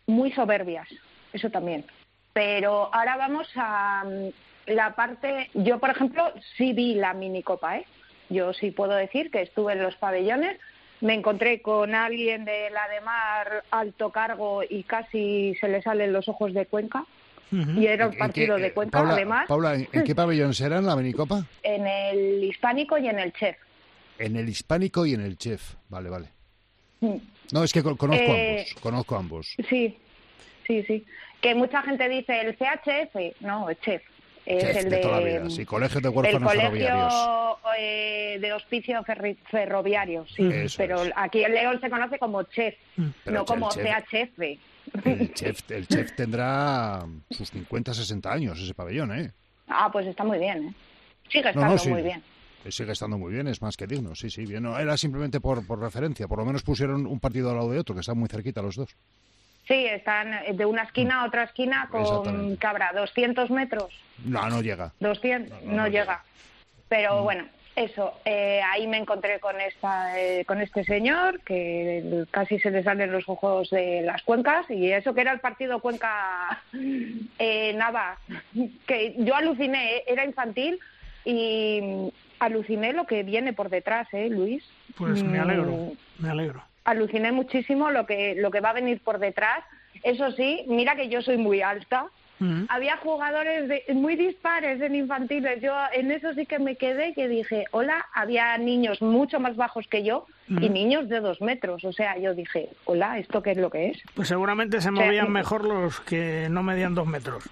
muy soberbias, eso también. Pero ahora vamos a mm, la parte, yo por ejemplo sí vi la minicopa, ¿eh? Yo sí puedo decir que estuve en los pabellones, me encontré con alguien de la de mar alto cargo y casi se le salen los ojos de Cuenca. Y era un ¿En qué- partido eh, de Cuenca, Paula, además, Paula, ¿en, en qué pabellón será en la Benicopa? en el hispánico y en el chef. En el hispánico y en el chef. Vale, vale. No, es que con- conozco Eh, ambos. Conozco ambos. Sí, sí, sí. Que mucha gente dice el CHF, no, el chef. Es el de de, toda la vida, sí, Colegio de el Huérfanos Ferroviarios. colegio eh, de hospicio ferri- ferroviario, sí. Eso pero aquí en León se conoce como chef, Pero no como chef- CHF. El chef, el chef tendrá sus 50, 60 años, ese pabellón, ¿eh? Ah, pues está muy bien, ¿eh? Sigue No, estando no, sí. muy bien. Sigue estando muy bien, es más que digno, sí, sí, bien. No, era simplemente por, por referencia, por lo menos pusieron un partido al lado de otro, que están muy cerquita los dos. Sí, están de una esquina a otra esquina con, Exactamente. ¿qué habrá? ¿200 metros? No, no llega. 200, no, llega. Pero bueno, eso, eh, ahí me encontré con esta, eh, con este señor que casi se le salen los ojos de las cuencas y eso que era el partido Cuenca eh, Nava, que yo aluciné, eh, era infantil y mm, aluciné lo que viene por detrás, ¿eh, Luis? Pues me Mm, alegro, me alegro. Aluciné muchísimo lo que lo que va a venir por detrás Eso sí, mira que yo soy muy alta. Mm. Había jugadores de- muy dispares en infantiles. Yo en eso sí que me quedé que dije, hola, había niños mucho más bajos que yo y Mm. niños de dos metros. O sea, yo dije, hola, ¿esto qué es lo que es? Pues seguramente se O sea, movían mm. mejor los que no medían dos metros.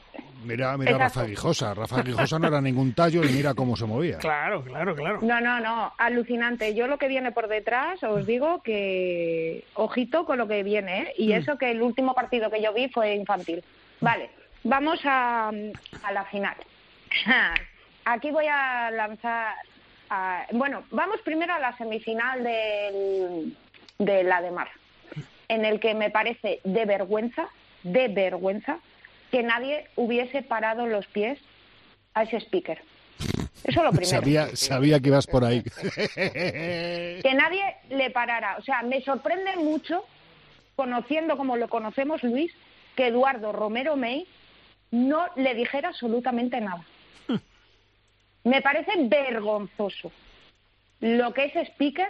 Mira, mira Exacto. Rafa Guijosa. Rafa Guijosa no era ningún tallo y mira cómo se movía. Claro, claro, claro. No, no, no, alucinante. Yo lo que viene por detrás, os digo que ojito con lo que viene, ¿eh? Y Mm. eso que el último partido que yo vi fue infantil. Vale, vamos a, a la final. Aquí voy a lanzar... a- bueno, vamos primero a la semifinal del, de la de Mar, en el que me parece de vergüenza, de vergüenza, que nadie hubiese parado los pies a ese speaker. Eso lo primero. Sabía, sabía que ibas por ahí. que nadie le parara. O sea, me sorprende mucho, conociendo como lo conocemos, Luis, que Eduardo Romero May no le dijera absolutamente nada. Me parece vergonzoso lo que ese speaker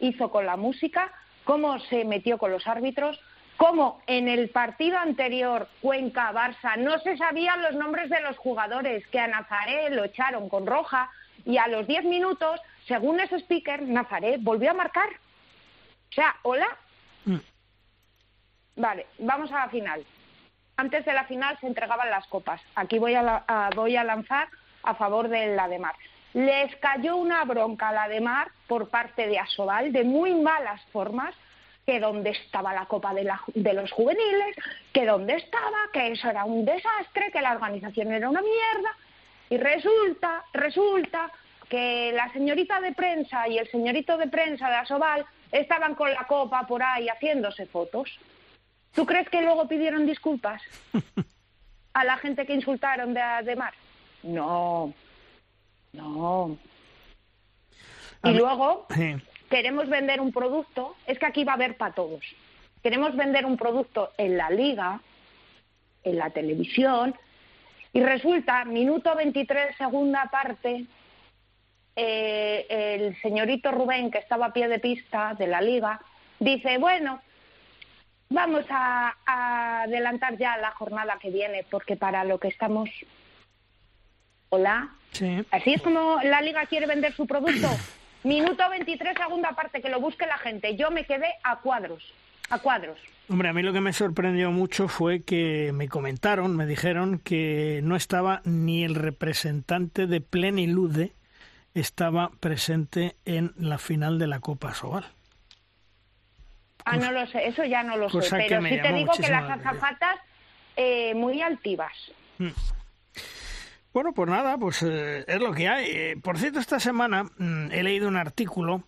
hizo con la música, cómo se metió con los árbitros, cómo en el partido anterior Cuenca-Barça no se sabían los nombres de los jugadores, que a Nazaré lo echaron con roja y a los 10 minutos, según ese speaker, Nazaré volvió a marcar. O sea, hola. Mm. Vale, vamos a la final. Antes de la final se entregaban las copas. Aquí voy a, la- a- voy a lanzar a favor de la de Mar. Les cayó una bronca a la de Mar por parte de Asobal de muy malas formas, que dónde estaba la copa de, la- de los juveniles, que dónde estaba, que eso era un desastre, que la organización era una mierda. Y resulta, resulta que la señorita de prensa y el señorito de prensa de Asobal estaban con la copa por ahí haciéndose fotos. ¿Tú crees que luego pidieron disculpas a la gente que insultaron de, de Mar? No, no. Y luego. Queremos vender un producto, es que aquí va a haber para todos. Queremos vender un producto en la liga, en la televisión, y resulta, minuto 23, segunda parte, eh, el señorito Rubén, que estaba a pie de pista de la liga, dice, bueno, vamos a, a adelantar ya la jornada que viene, porque para lo que estamos... Hola. Sí. Así es como la liga quiere vender su producto. Minuto 23, segunda parte, que lo busque la gente. Yo me quedé a cuadros, a cuadros. Hombre, a mí lo que me sorprendió mucho fue que me comentaron, me dijeron que no estaba ni el representante de Plenilude estaba presente en la final de la Copa Sobal. Ah, no lo sé, eso ya no lo sé. cosa que Pero sí te digo que las azafatas eh, muy altivas. Bueno, pues nada, pues eh, es lo que hay. Eh, por cierto, esta semana mm, he leído un artículo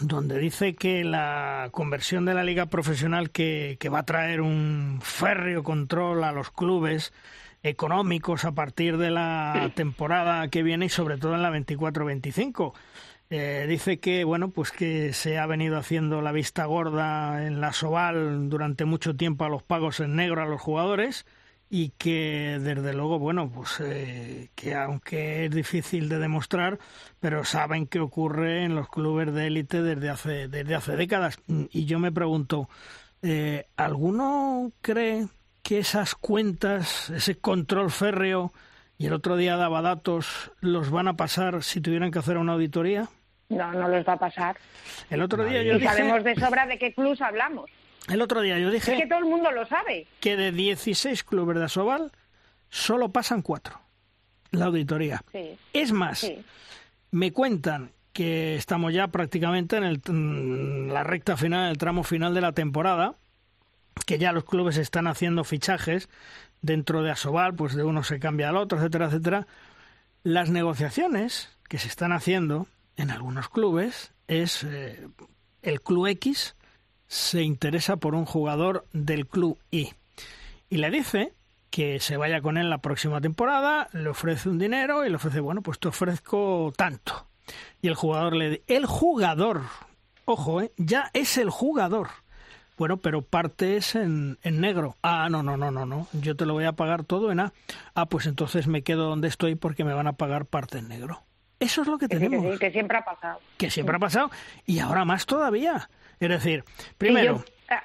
donde dice que la conversión de la liga profesional que, que va a traer un férreo control a los clubes económicos a partir de la temporada que viene y sobre todo en la 24-25. Eh, dice que bueno pues que se ha venido haciendo la vista gorda en la Soval durante mucho tiempo a los pagos en negro a los jugadores y que desde luego bueno pues eh, que aunque es difícil de demostrar pero saben que ocurre en los clubes de élite desde hace desde hace décadas y yo me pregunto eh, alguno cree que esas cuentas ese control férreo y el otro día daba datos los van a pasar si tuvieran que hacer una auditoría No, no les va a pasar. el otro día yo Y dije sabemos de sobra de qué clubs hablamos. El otro día yo Es que dije todo el mundo lo sabe. que de 16 clubes de Asobal solo pasan cuatro la auditoría Sí. es más Sí. me cuentan que estamos ya prácticamente en el, la recta final, el tramo final de la temporada, que ya los clubes están haciendo fichajes dentro de Asobal, pues de uno se cambia al otro, etcétera, etcétera. Las negociaciones que se están haciendo en algunos clubes es eh, el club X se interesa por un jugador del club Y y le dice que se vaya con él la próxima temporada, le ofrece un dinero y le ofrece, bueno, pues te ofrezco tanto. Y el jugador le di- el jugador, ojo, ¿eh? ya es el jugador. Bueno, pero parte es en, en negro. Ah, no, no, no, no, no. Yo te lo voy a pagar todo en A. Ah, pues entonces me quedo donde estoy porque me van a pagar parte en negro. Eso es lo que Que sí, que tenemos, sí, que siempre ha pasado. que siempre ha pasado y ahora más todavía. Es decir, primero, Y yo- ah,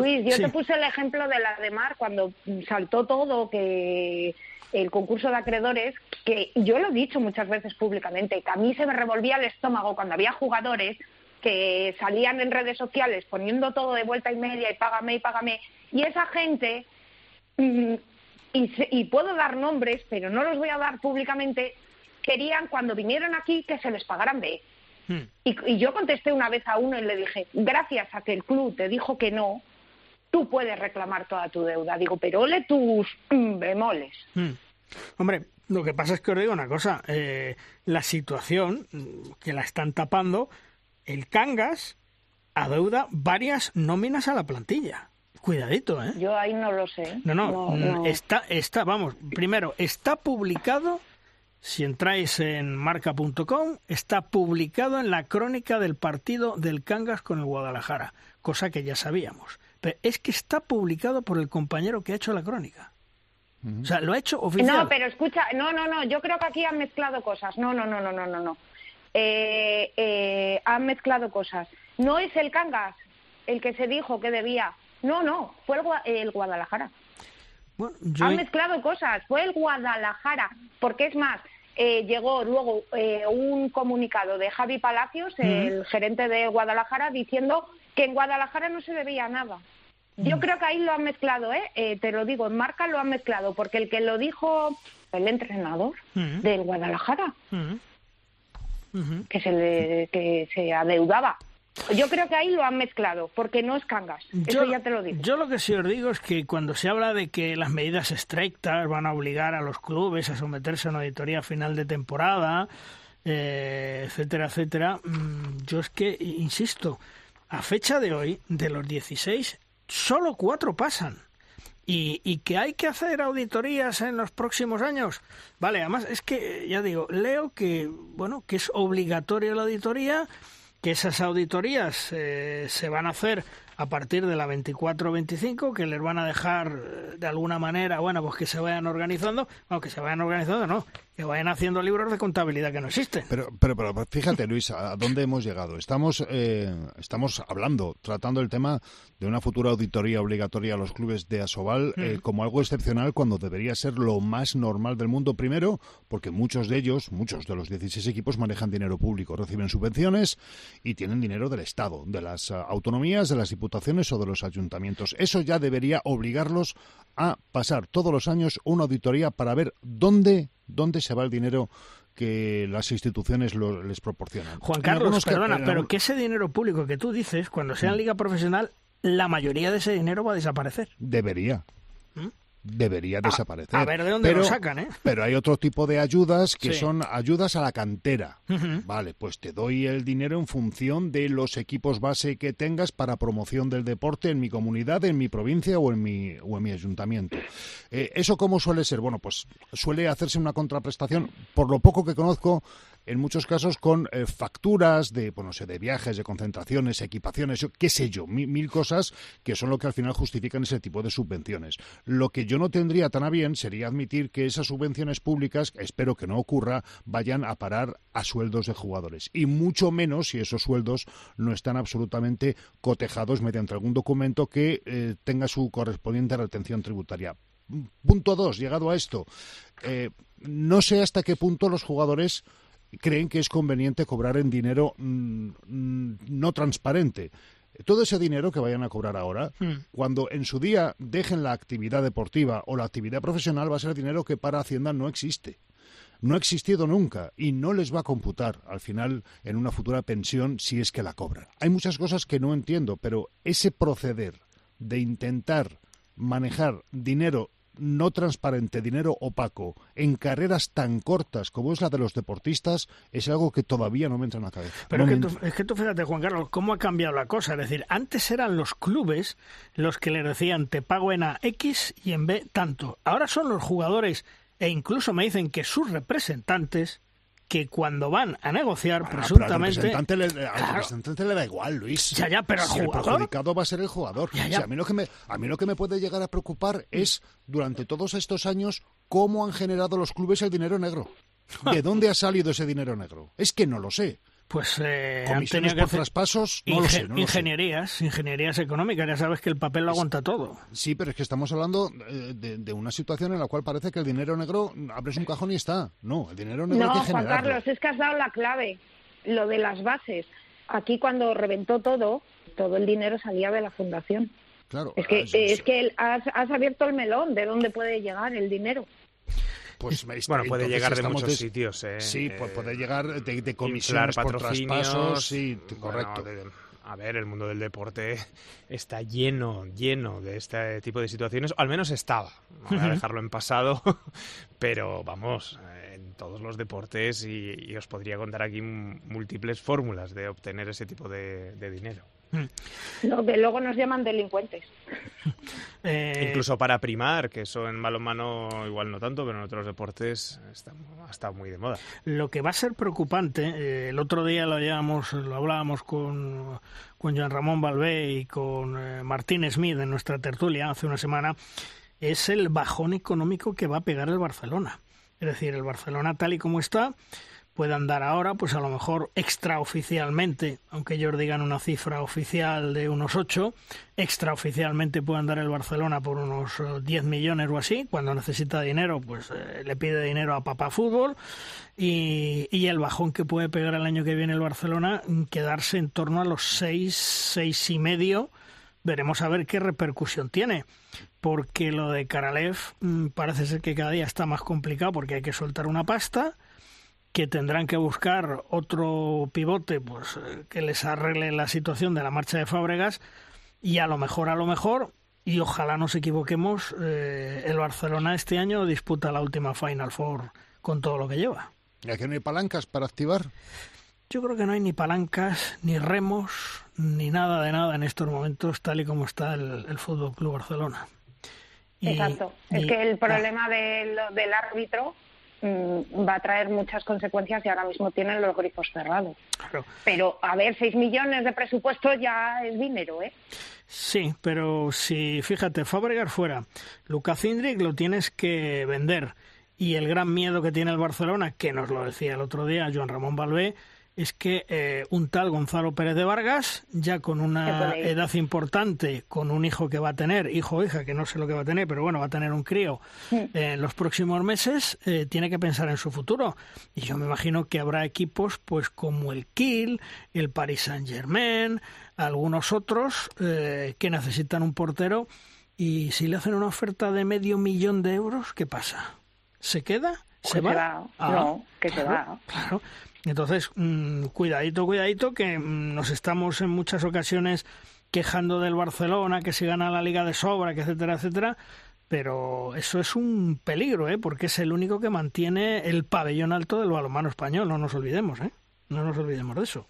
Luis, yo te puse el ejemplo de la de Mar cuando saltó todo, que el concurso de acreedores, que yo lo he dicho muchas veces públicamente, que a mí se me revolvía el estómago cuando había jugadores que salían en redes sociales poniendo todo de vuelta y media y págame y págame, y esa gente, mm, y, puedo dar nombres, pero no los voy a dar públicamente, querían cuando vinieron aquí que se les pagaran B. Hmm. Y, y, yo contesté una vez a uno y le dije, gracias a que el club te dijo que no, tú puedes reclamar toda tu deuda. Digo, pero ole tus bemoles. Hmm. Hombre, lo que pasa es que os digo una cosa, eh, la situación mm, que la están tapando, el Cangas adeuda varias nóminas a la plantilla. Cuidadito, ¿eh? Yo ahí no lo sé. No, no, mm, está, está, vamos, primero, está publicado, si entráis en marca.com, está publicado en la crónica del partido del Cangas con el Guadalajara, cosa que ya sabíamos es que está publicado por el compañero que ha hecho la crónica. O sea, lo ha hecho oficial. No, pero escucha, no, no, no, yo creo que aquí han mezclado cosas. No, no, no, no, no, no, no. Eh, eh, han mezclado cosas. No es el Cangas el que se dijo que debía. No, no, fue el, Guadalajara. Bueno, Han mezclado cosas, fue el Guadalajara. Porque es más, eh, llegó luego un comunicado de Javi Palacios, el gerente de Guadalajara, diciendo que en Guadalajara no se debía nada. Yo creo que ahí lo han mezclado, ¿eh? ¿eh? Te lo digo, en marca lo han mezclado, porque el que lo dijo el entrenador mm. del Guadalajara, que se le, que se adeudaba. Yo creo que ahí lo han mezclado, porque no es Cangas. Eso ya te lo digo. Yo lo que sí os digo es que cuando se habla de que las medidas estrictas van a obligar a los clubes a someterse a una auditoría final de temporada, eh, etcétera, etcétera, yo es que, insisto, a fecha de hoy, de los 16, solo cuatro pasan. Y, y, que hay que hacer auditorías en los próximos años. Vale, además es que, ya digo, leo que, bueno, que es obligatoria la auditoría, que esas auditorías eh, se van a hacer a partir de la 24-25, que les van a dejar eh, de alguna manera, bueno, pues que se vayan organizando, aunque se vayan organizando, no, que vayan haciendo libros de contabilidad que no existen. Pero, pero, pero fíjate, Luis, ¿a dónde hemos llegado? Estamos, eh, estamos hablando, tratando el tema de una futura auditoría obligatoria a los clubes de Asobal eh, como algo excepcional cuando debería ser lo más normal del mundo. Primero, porque muchos de ellos, muchos de los 16 equipos manejan dinero público, reciben subvenciones y tienen dinero del Estado, de las autonomías, de las diputaciones o de los ayuntamientos. Eso ya debería obligarlos a pasar todos los años una auditoría para ver dónde dónde se va el dinero que las instituciones les proporcionan. Juan Carlos, perdona, pero que ese dinero público que tú dices, cuando sea en mm. liga profesional, la mayoría de ese dinero va a desaparecer. Debería debería desaparecer. A ver de dónde lo sacan, ¿eh? Pero hay otro tipo de ayudas que son ayudas a la cantera. Vale, pues te doy el dinero en función de los equipos base que tengas para promoción del deporte en mi comunidad, en mi provincia o en mi, o en mi ayuntamiento. Eh, ¿Eso cómo suele ser? Bueno, pues suele hacerse una contraprestación, por lo poco que conozco, en muchos casos con eh, facturas de, bueno, sé, de viajes, de concentraciones, equipaciones, qué sé yo, mil, cosas que son lo que al final justifican ese tipo de subvenciones. Lo que yo no tendría tan a bien sería admitir que esas subvenciones públicas, espero que no ocurra, vayan a parar a sueldos de jugadores. Y mucho menos si esos sueldos no están absolutamente cotejados mediante algún documento que eh, tenga su correspondiente retención tributaria. Punto dos, llegado a esto, eh, no sé hasta qué punto los jugadores creen que es conveniente cobrar en dinero mm, mm, no transparente. Todo ese dinero que vayan a cobrar ahora, hmm. cuando en su día dejen la actividad deportiva o la actividad profesional, va a ser dinero que para Hacienda no existe. No ha existido nunca y no les va a computar al final en una futura pensión si es que la cobran. Hay muchas cosas que no entiendo, pero ese proceder de intentar manejar dinero no transparente, dinero opaco, en carreras tan cortas como es la de los deportistas, es algo que todavía no me entra en la cabeza. Pero es, que tú, fíjate, Juan Carlos, cómo ha cambiado la cosa. Es decir, antes eran los clubes los que le decían te pago en A X y en B tanto. Ahora son los jugadores e incluso me dicen que sus representantes que cuando van a negociar, presuntamente. Al representante, le, da igual, Luis. Ya, ya, pero si el perjudicado va a ser el jugador. a, mí lo que me, a mí lo que me puede llegar a preocupar es, durante todos estos años, cómo han generado los clubes el dinero negro. ¿De dónde ha salido ese dinero negro? Es que no lo sé. Pues eh, han Comisiones tenido que por hacer traspasos, no lo sé, no lo sé. ingenierías, ingenierías económicas. Ya sabes que el papel lo aguanta todo. Sí, pero es que estamos hablando eh, de, de una situación en la cual parece que el dinero negro abres un cajón y está. No, el dinero negro No, hay que Juan generarlo. Carlos, es que has dado la clave, lo de las bases. Aquí cuando reventó todo, todo el dinero salía de la fundación. Claro, Es que, ah, sí, sí. es que el- has, has abierto el melón de dónde puede llegar el dinero. Pues, Bueno, está- puede llegar de muchos sitios, ¿eh? Sí, Eh, puede llegar de, de comisiones por traspasos, sí, bueno, correcto. de- a ver, el mundo del deporte está lleno, lleno de este tipo de situaciones, o al menos estaba. Voy a dejarlo en pasado, pero vamos, eh, en todos los deportes y, y os podría contar aquí múltiples fórmulas de obtener ese tipo de, de dinero. Lo que luego nos llaman delincuentes. Eh, Incluso para primar, que eso en balonmano igual no tanto, pero en otros deportes está, ha estado muy de moda. Lo que va a ser preocupante, eh, el otro día lo, llevamos, lo hablábamos con, con Joan Ramón Balbé y con eh, Martín Smith en nuestra tertulia hace una semana, es el bajón económico que va a pegar el Barcelona. Es decir, el Barcelona tal y como está puede andar ahora, pues a lo mejor extraoficialmente, aunque ellos digan una cifra oficial de unos 8, extraoficialmente puede andar el Barcelona por unos eh, 10 millones o así, cuando necesita dinero, pues eh, le pide dinero a Papá Fútbol y, y el bajón que puede pegar el año que viene el Barcelona, mm, quedarse en torno a los 6, 6 y medio, veremos a ver qué repercusión tiene. Porque lo de Karalev mm, parece ser que cada día está más complicado porque hay que soltar una pasta, que tendrán que buscar otro pivote pues eh, que les arregle la situación de la marcha de Fábregas y a lo mejor, a lo mejor, y ojalá nos equivoquemos, eh, el Barcelona este año disputa la última Final Four con todo lo que lleva. ¿Y aquí no hay palancas para activar? Yo creo que no hay ni palancas, ni remos, ni nada de nada en estos momentos, tal y como está el, el Fútbol Club Barcelona. Y- Exacto. Es que el problema del, del árbitro va a traer muchas consecuencias y ahora mismo tienen los grifos cerrados. Claro. Pero, a ver, 6 millones de presupuesto ya es dinero, ¿eh? Sí, pero si, fíjate, Fabregas fuera, Lucas Indrik lo tienes que vender. Y el gran miedo que tiene el Barcelona, que nos lo decía el otro día Joan Ramón Balbé, es que eh, un tal Gonzalo Pérez de Vargas, ya con una edad importante, con un hijo que va a tener, hijo o hija, que no sé lo que va a tener, pero bueno, va a tener un crío eh, en los próximos meses, eh, tiene que pensar en su futuro. Y yo me imagino que habrá equipos pues como el Kiel, el Paris Saint Germain, algunos otros eh, que necesitan un portero y si le hacen una oferta de medio millón de euros, ¿qué pasa? ¿Se queda? ¿Se Que va? se va. Ah, No, que se claro, va. Claro. Entonces, mm, cuidadito, cuidadito, que mm, nos estamos en muchas ocasiones quejando del Barcelona, que se gana la liga de sobra, que etcétera, etcétera. Pero eso es un peligro, ¿eh? porque es el único que mantiene el pabellón alto del balonmano español, no nos olvidemos, ¿eh? No nos olvidemos de eso.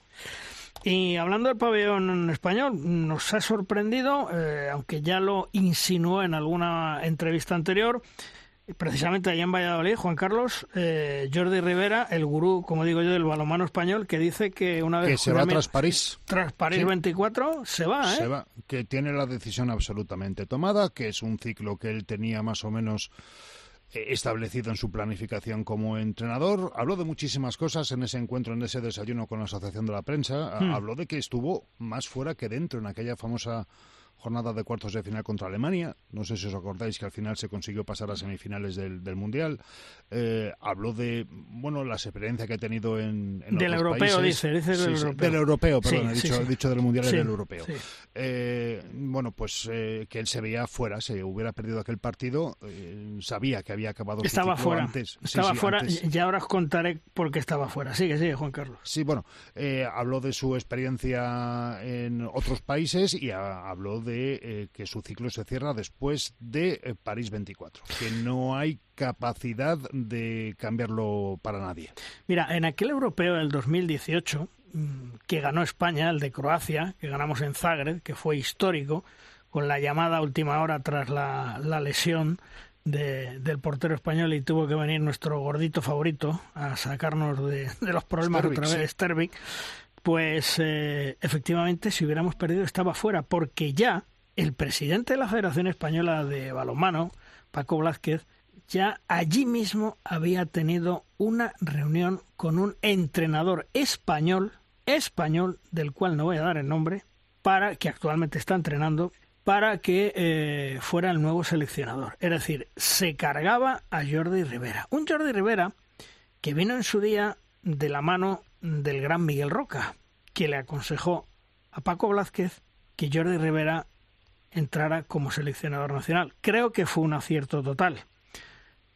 Y hablando del pabellón español, nos ha sorprendido, eh, aunque ya lo insinuó en alguna entrevista anterior, precisamente allá en Valladolid, Juan Carlos, eh, Jordi Rivera, el gurú, como digo yo, del balonmano español, que dice que una vez Que se va tras París. tras París Sí. 24, se va, ¿eh? Se va, que tiene la decisión absolutamente tomada, que es un ciclo que él tenía más o menos eh, establecido en su planificación como entrenador. Habló de muchísimas cosas en ese encuentro, en ese desayuno con la Asociación de la Prensa. Hmm. Habló de que estuvo más fuera que dentro en aquella famosa jornada de cuartos de final contra Alemania. No sé si os acordáis que al final se consiguió pasar a semifinales del, del Mundial. Eh, habló de, bueno, la experiencia que ha tenido en, en Del otros europeo, países. dice, dice del Sí, europeo. Del europeo, Sí, perdón, he, sí, dicho, sí. he dicho del Mundial y del europeo. Eh, bueno, pues eh, que él se veía fuera, se hubiera perdido aquel partido, eh, sabía que había acabado Estaba fuera. antes. Estaba fuera. antes. Y ahora os contaré por qué estaba fuera. Sigue, sigue, Juan Carlos. Sí, bueno, eh, habló de su experiencia en otros países y a- habló de eh, que su ciclo se cierra después de eh, París 24, que no hay capacidad de cambiarlo para nadie. Mira, en aquel europeo del 2018, mm, que ganó España, el de Croacia, que ganamos en Zagreb, que fue histórico, con la llamada a última hora tras la, la lesión de- del portero español y tuvo que venir nuestro gordito favorito a sacarnos de, de los problemas otra vez, sí. Pues eh, efectivamente si hubiéramos perdido estaba fuera, porque ya el presidente de la Federación Española de Balonmano, Paco Blázquez, ya allí mismo había tenido una reunión con un entrenador español español, del cual no voy a dar el nombre, para que actualmente está entrenando, para que eh, fuera el nuevo seleccionador. Es decir, se cargaba a Jordi Rivera. Un Jordi Rivera que vino en su día de la mano del gran Miguel Roca, que le aconsejó a Paco Blázquez que Jordi Rivera entrara como seleccionador nacional. Creo que fue un acierto total.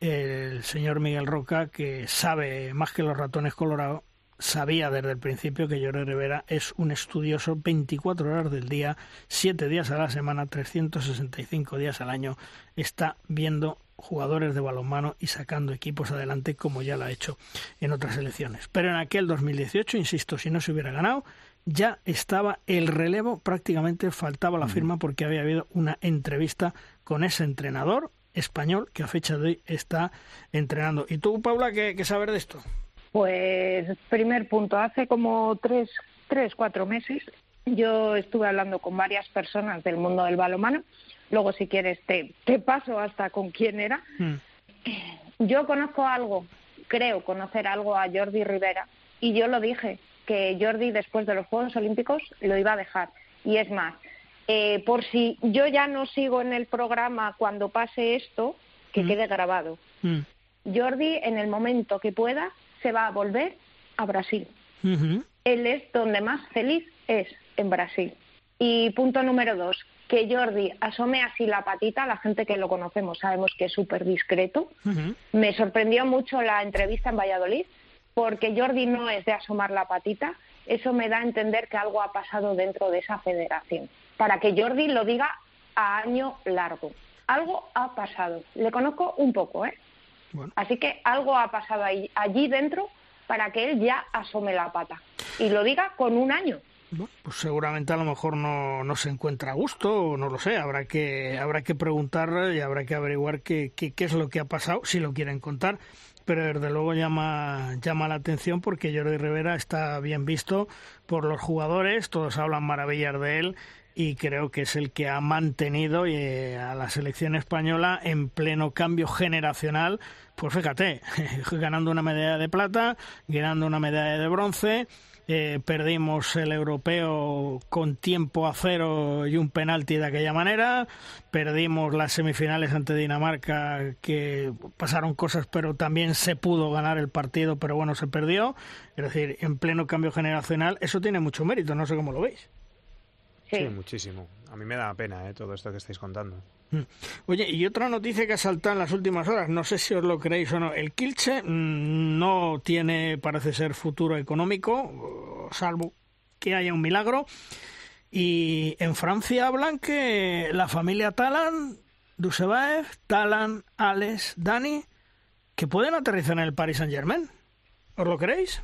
El señor Miguel Roca, que sabe más que los ratones colorados, sabía desde el principio que Jordi Rivera es un estudioso 24 horas del día, 7 días a la semana, 365 días al año, está viendo jugadores de balonmano y sacando equipos adelante como ya lo ha hecho en otras elecciones. Pero en aquel 2018, insisto, si no se hubiera ganado, ya estaba el relevo, prácticamente faltaba la firma porque había habido una entrevista con ese entrenador español que a fecha de hoy está entrenando. ¿Y tú, Paula, qué, qué sabes de esto? Pues primer punto, hace como tres, tres, cuatro meses yo estuve hablando con varias personas del mundo del balonmano. Luego, si quieres, te, te paso hasta con quién era. Yo conozco algo, creo conocer algo a Jordi Rivera, y yo lo dije, que Jordi después de los Juegos Olímpicos lo iba a dejar. Y es más, eh, por si yo ya no sigo en el programa cuando pase esto, que quede grabado. Jordi, en el momento que pueda, se va a volver a Brasil. Él es donde más feliz es, en Brasil. Y punto número dos, que Jordi asome así la patita, la gente que lo conocemos sabemos que es súper discreto. Me sorprendió mucho la entrevista en Valladolid, porque Jordi no es de asomar la patita, eso me da a entender que algo ha pasado dentro de esa federación. Para que Jordi lo diga a año largo. Algo ha pasado. Le conozco un poco, ¿eh? Así que algo ha pasado ahí, allí dentro para que él ya asome la pata. Y lo diga con un año. Pues seguramente a lo mejor no, no se encuentra a gusto, no lo sé, habrá que, habrá que preguntar y habrá que averiguar qué, qué, qué es lo que ha pasado, si lo quieren contar pero desde luego llama, llama la atención porque Jordi Rivera está bien visto por los jugadores, todos hablan maravillas de él y creo que es el que ha mantenido eh, a la selección española en pleno cambio generacional. Pues fíjate, ganando una medalla de plata, ganando una medalla de bronce, eh, perdimos el europeo con tiempo a cero y un penalti de aquella manera, perdimos las semifinales ante Dinamarca que pasaron cosas pero también se pudo ganar el partido pero bueno se perdió, es decir, en pleno cambio generacional, eso tiene mucho mérito, no sé cómo lo veis. Sí, muchísimo. A mí me da pena ¿eh? todo esto que estáis contando. Mm. Oye, y otra noticia que ha saltado en las últimas horas, no sé si os lo creéis o no, el Kilche mm, no tiene, parece ser, futuro económico, salvo que haya un milagro. Y en Francia hablan que la familia Talan, Dusebaev, Talan, Alex, Dani, que pueden aterrizar en el Paris Saint Germain. ¿Os lo creéis?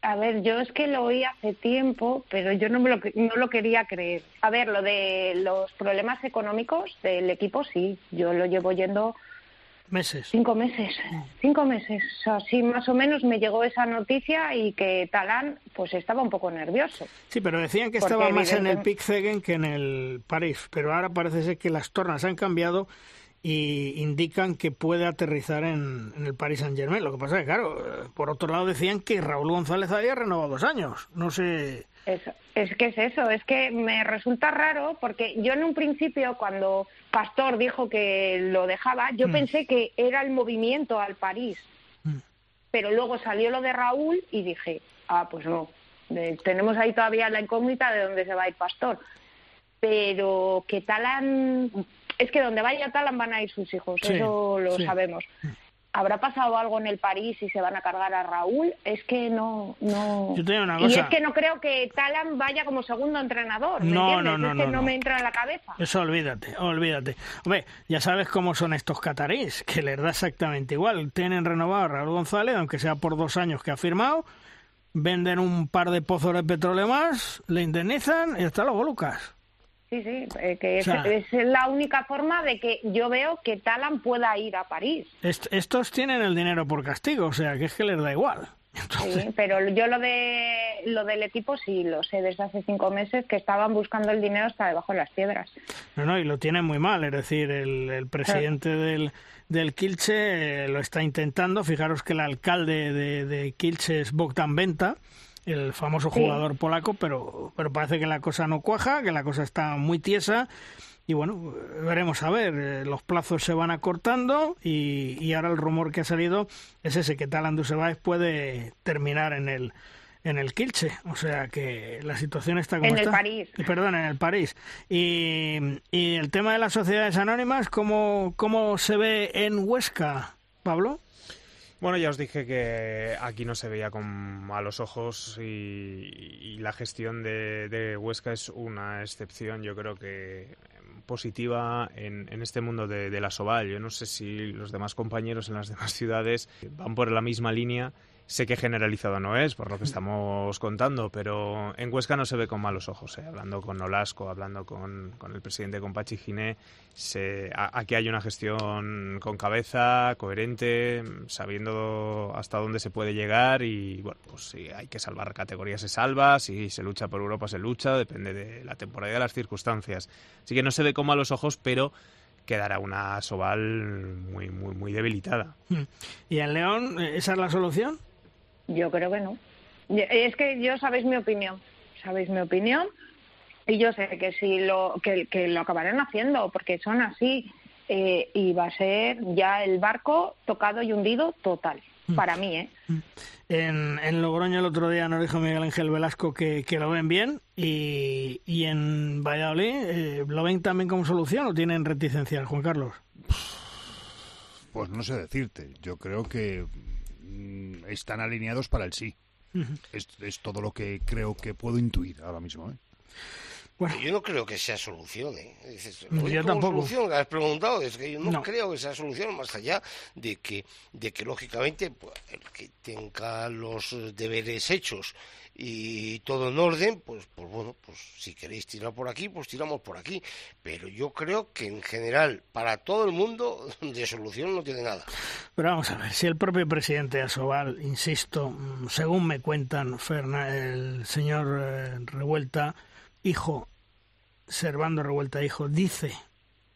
A ver, yo es que lo oí hace tiempo, pero yo no, me lo, no lo quería creer. A ver, lo de los problemas económicos del equipo, sí, yo lo llevo yendo... Meses. Cinco meses, cinco meses. O sea, sí, más o menos me llegó esa noticia y que Talán pues estaba un poco nervioso. Sí, pero decían que estaba más en el Pick que en el París, pero ahora parece ser que las tornas han cambiado y indican que puede aterrizar en, el Paris Saint Germain. Lo que pasa es que, claro, por otro lado decían que Raúl González había renovado dos años. No sé. es que es eso, es que me resulta raro porque yo en un principio cuando Pastor dijo que lo dejaba, yo Mm. pensé que era el movimiento al París. Pero luego salió lo de Raúl y dije, ah, pues no, de- tenemos ahí todavía la incógnita de dónde se va a ir Pastor. Pero que Talan, es que donde vaya Talan van a ir sus hijos, Sí, eso lo sí. sabemos. ¿Habrá pasado algo en el París y se van a cargar a Raúl? Es que no, no. Yo te digo una Y cosa. es que no creo que Talan vaya como segundo entrenador. ¿me No, entiendes? no, no, es que no, no, no. me entra en la cabeza. Eso olvídate, olvídate. Hombre, ya sabes cómo son estos cataríes, que les da exactamente igual. Tienen renovado a Raúl González, aunque sea por dos años que ha firmado, venden un par de pozos de petróleo más, le indemnizan y hasta luego, Lucas. Sí, sí, eh, que es, O sea- es la única forma de que yo veo que Talan pueda ir a París. Est- estos tienen el dinero por castigo, o sea, que es que les da igual. Sí, pero yo lo de lo del equipo sí lo sé desde hace cinco meses que estaban buscando el dinero hasta debajo de las piedras. No, no, y lo tienen muy mal, es decir, el, el presidente del, del Kilche eh, lo está intentando. Fijaros que el alcalde de, de Kilche es Bogdan Venta, el famoso jugador polaco, pero, pero parece que la cosa no cuaja, que la cosa está muy tiesa. Y bueno, veremos a ver, eh, los plazos se van acortando y, y ahora el rumor que ha salido es ese, que Talan Dussebaez puede terminar en el, en el Kilche, o sea que la situación está como En el. París. Y, Perdón, en el París. Y, y el tema de las sociedades anónimas, ¿cómo, ¿cómo se ve en Huesca, Pablo? Bueno, ya os dije que aquí no se veía con malos ojos y, la gestión de, de Huesca es una excepción, yo creo que positiva en, en este mundo de, de la Soval. Yo no sé si los demás compañeros en las demás ciudades van por la misma línea. Sé que generalizado no es, por lo que estamos contando, pero en Huesca no se ve con malos ojos. ¿eh? Hablando con Nolasco, hablando con, con el presidente, con Pachi Giné, se, aquí hay una gestión con cabeza, coherente, sabiendo hasta dónde se puede llegar y, bueno, pues si hay que salvar categorías se salva, si se lucha por Europa se lucha, depende de la temporada y de las circunstancias. Así que no se ve con malos ojos, pero quedará una Soval muy, muy, muy debilitada. Hmm. ¿Y en León, eh, esa es la solución? Yo creo que no. Es que yo sabéis mi opinión, sabéis mi opinión y yo sé que si lo que, que lo acabarán haciendo porque son así eh, y va a ser ya el barco tocado y hundido total para mí, ¿eh? En, en Logroño el otro día nos dijo Miguel Ángel Velasco que, que lo ven bien y, y en Valladolid eh, lo ven también como solución o tienen reticencias, Juan Carlos. Pues no sé decirte. Yo creo que mm, están alineados para el sí. Es, es todo lo que creo que puedo intuir ahora mismo. ¿eh? Yo no creo que sea solución, ¿eh? Dices, yo ¿cómo tampoco. solución? Has preguntado, es que yo no, No. creo que sea solución, más allá de que, de que lógicamente, pues, el que tenga los deberes hechos y todo en orden, pues, pues bueno, pues si queréis tirar por aquí, pues tiramos por aquí. Pero yo creo que en general, para todo el mundo, de solución no tiene nada. Pero vamos a ver, si el propio presidente Asobal, insisto, mm, según me cuentan Ferna- el señor eh, Revuelta, hijo, Servando Revuelta, hijo, dice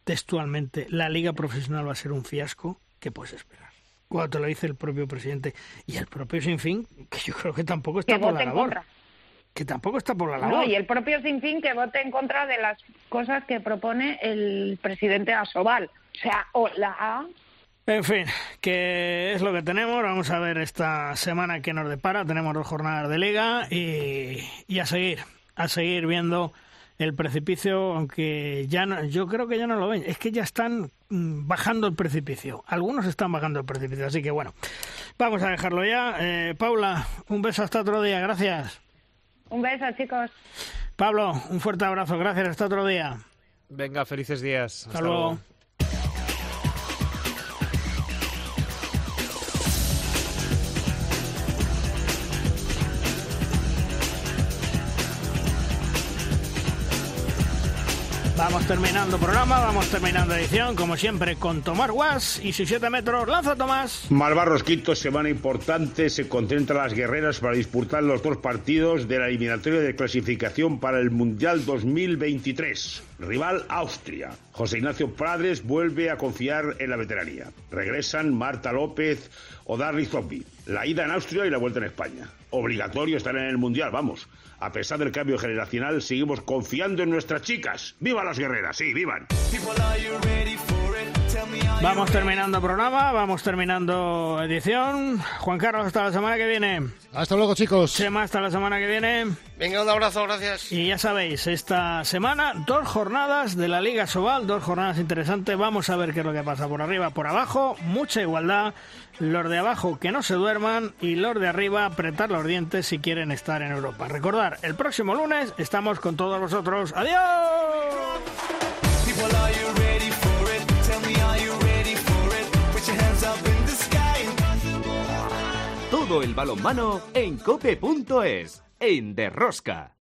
textualmente, la liga profesional va a ser un fiasco, ¿qué puedes esperar? Cuando te lo dice el propio presidente y el propio Sinfín, que yo creo que tampoco está Que por la labor. contra. Que tampoco está por la No, labor. y el propio Sinfín que vote en contra de las cosas que propone el presidente Asobal. O sea, o la En fin, que es lo que tenemos. Vamos a ver esta semana que nos depara. Tenemos dos jornadas de liga y, y a seguir, a seguir viendo el precipicio, aunque ya no, yo creo que ya no lo ven. Es que ya están mm, bajando el precipicio. Algunos están bajando el precipicio, así que bueno, vamos a dejarlo ya. Eh, Paula, un beso hasta otro día. Gracias. Un beso, chicos. Pablo, un fuerte abrazo. Gracias. Hasta otro día. Venga, felices días. Hasta luego. Vamos terminando programa, vamos terminando edición, como siempre, con Tomás Guas y sus 7 metros. ¡Lanza, Tomás! Malvarros Quito, semana importante, se concentran las guerreras para disputar los dos partidos de la eliminatoria de clasificación para el Mundial 2023. Rival Austria. José Ignacio Prades vuelve a confiar en la veteranía. Regresan Marta López o Darly Zombie. La ida en Austria y la vuelta en España. Obligatorio estar en el Mundial, vamos. A pesar del cambio generacional, seguimos confiando en nuestras chicas. ¡Viva las guerreras! Sí, vivan. Vamos terminando programa, vamos terminando edición. Juan Carlos, hasta la semana que viene. Hasta luego, chicos. Chema, hasta la semana que viene. Venga, un abrazo, gracias. Y ya sabéis, esta semana dos jornadas de la Liga Sobal, dos jornadas interesantes. Vamos a ver qué es lo que pasa por arriba, por abajo. Mucha igualdad. Los de abajo que no se duerman y los de arriba apretar los dientes si quieren estar en Europa. Recordar, el próximo lunes estamos con todos vosotros. ¡Adiós! Todo el balonmano en cope.es, en Derrosca.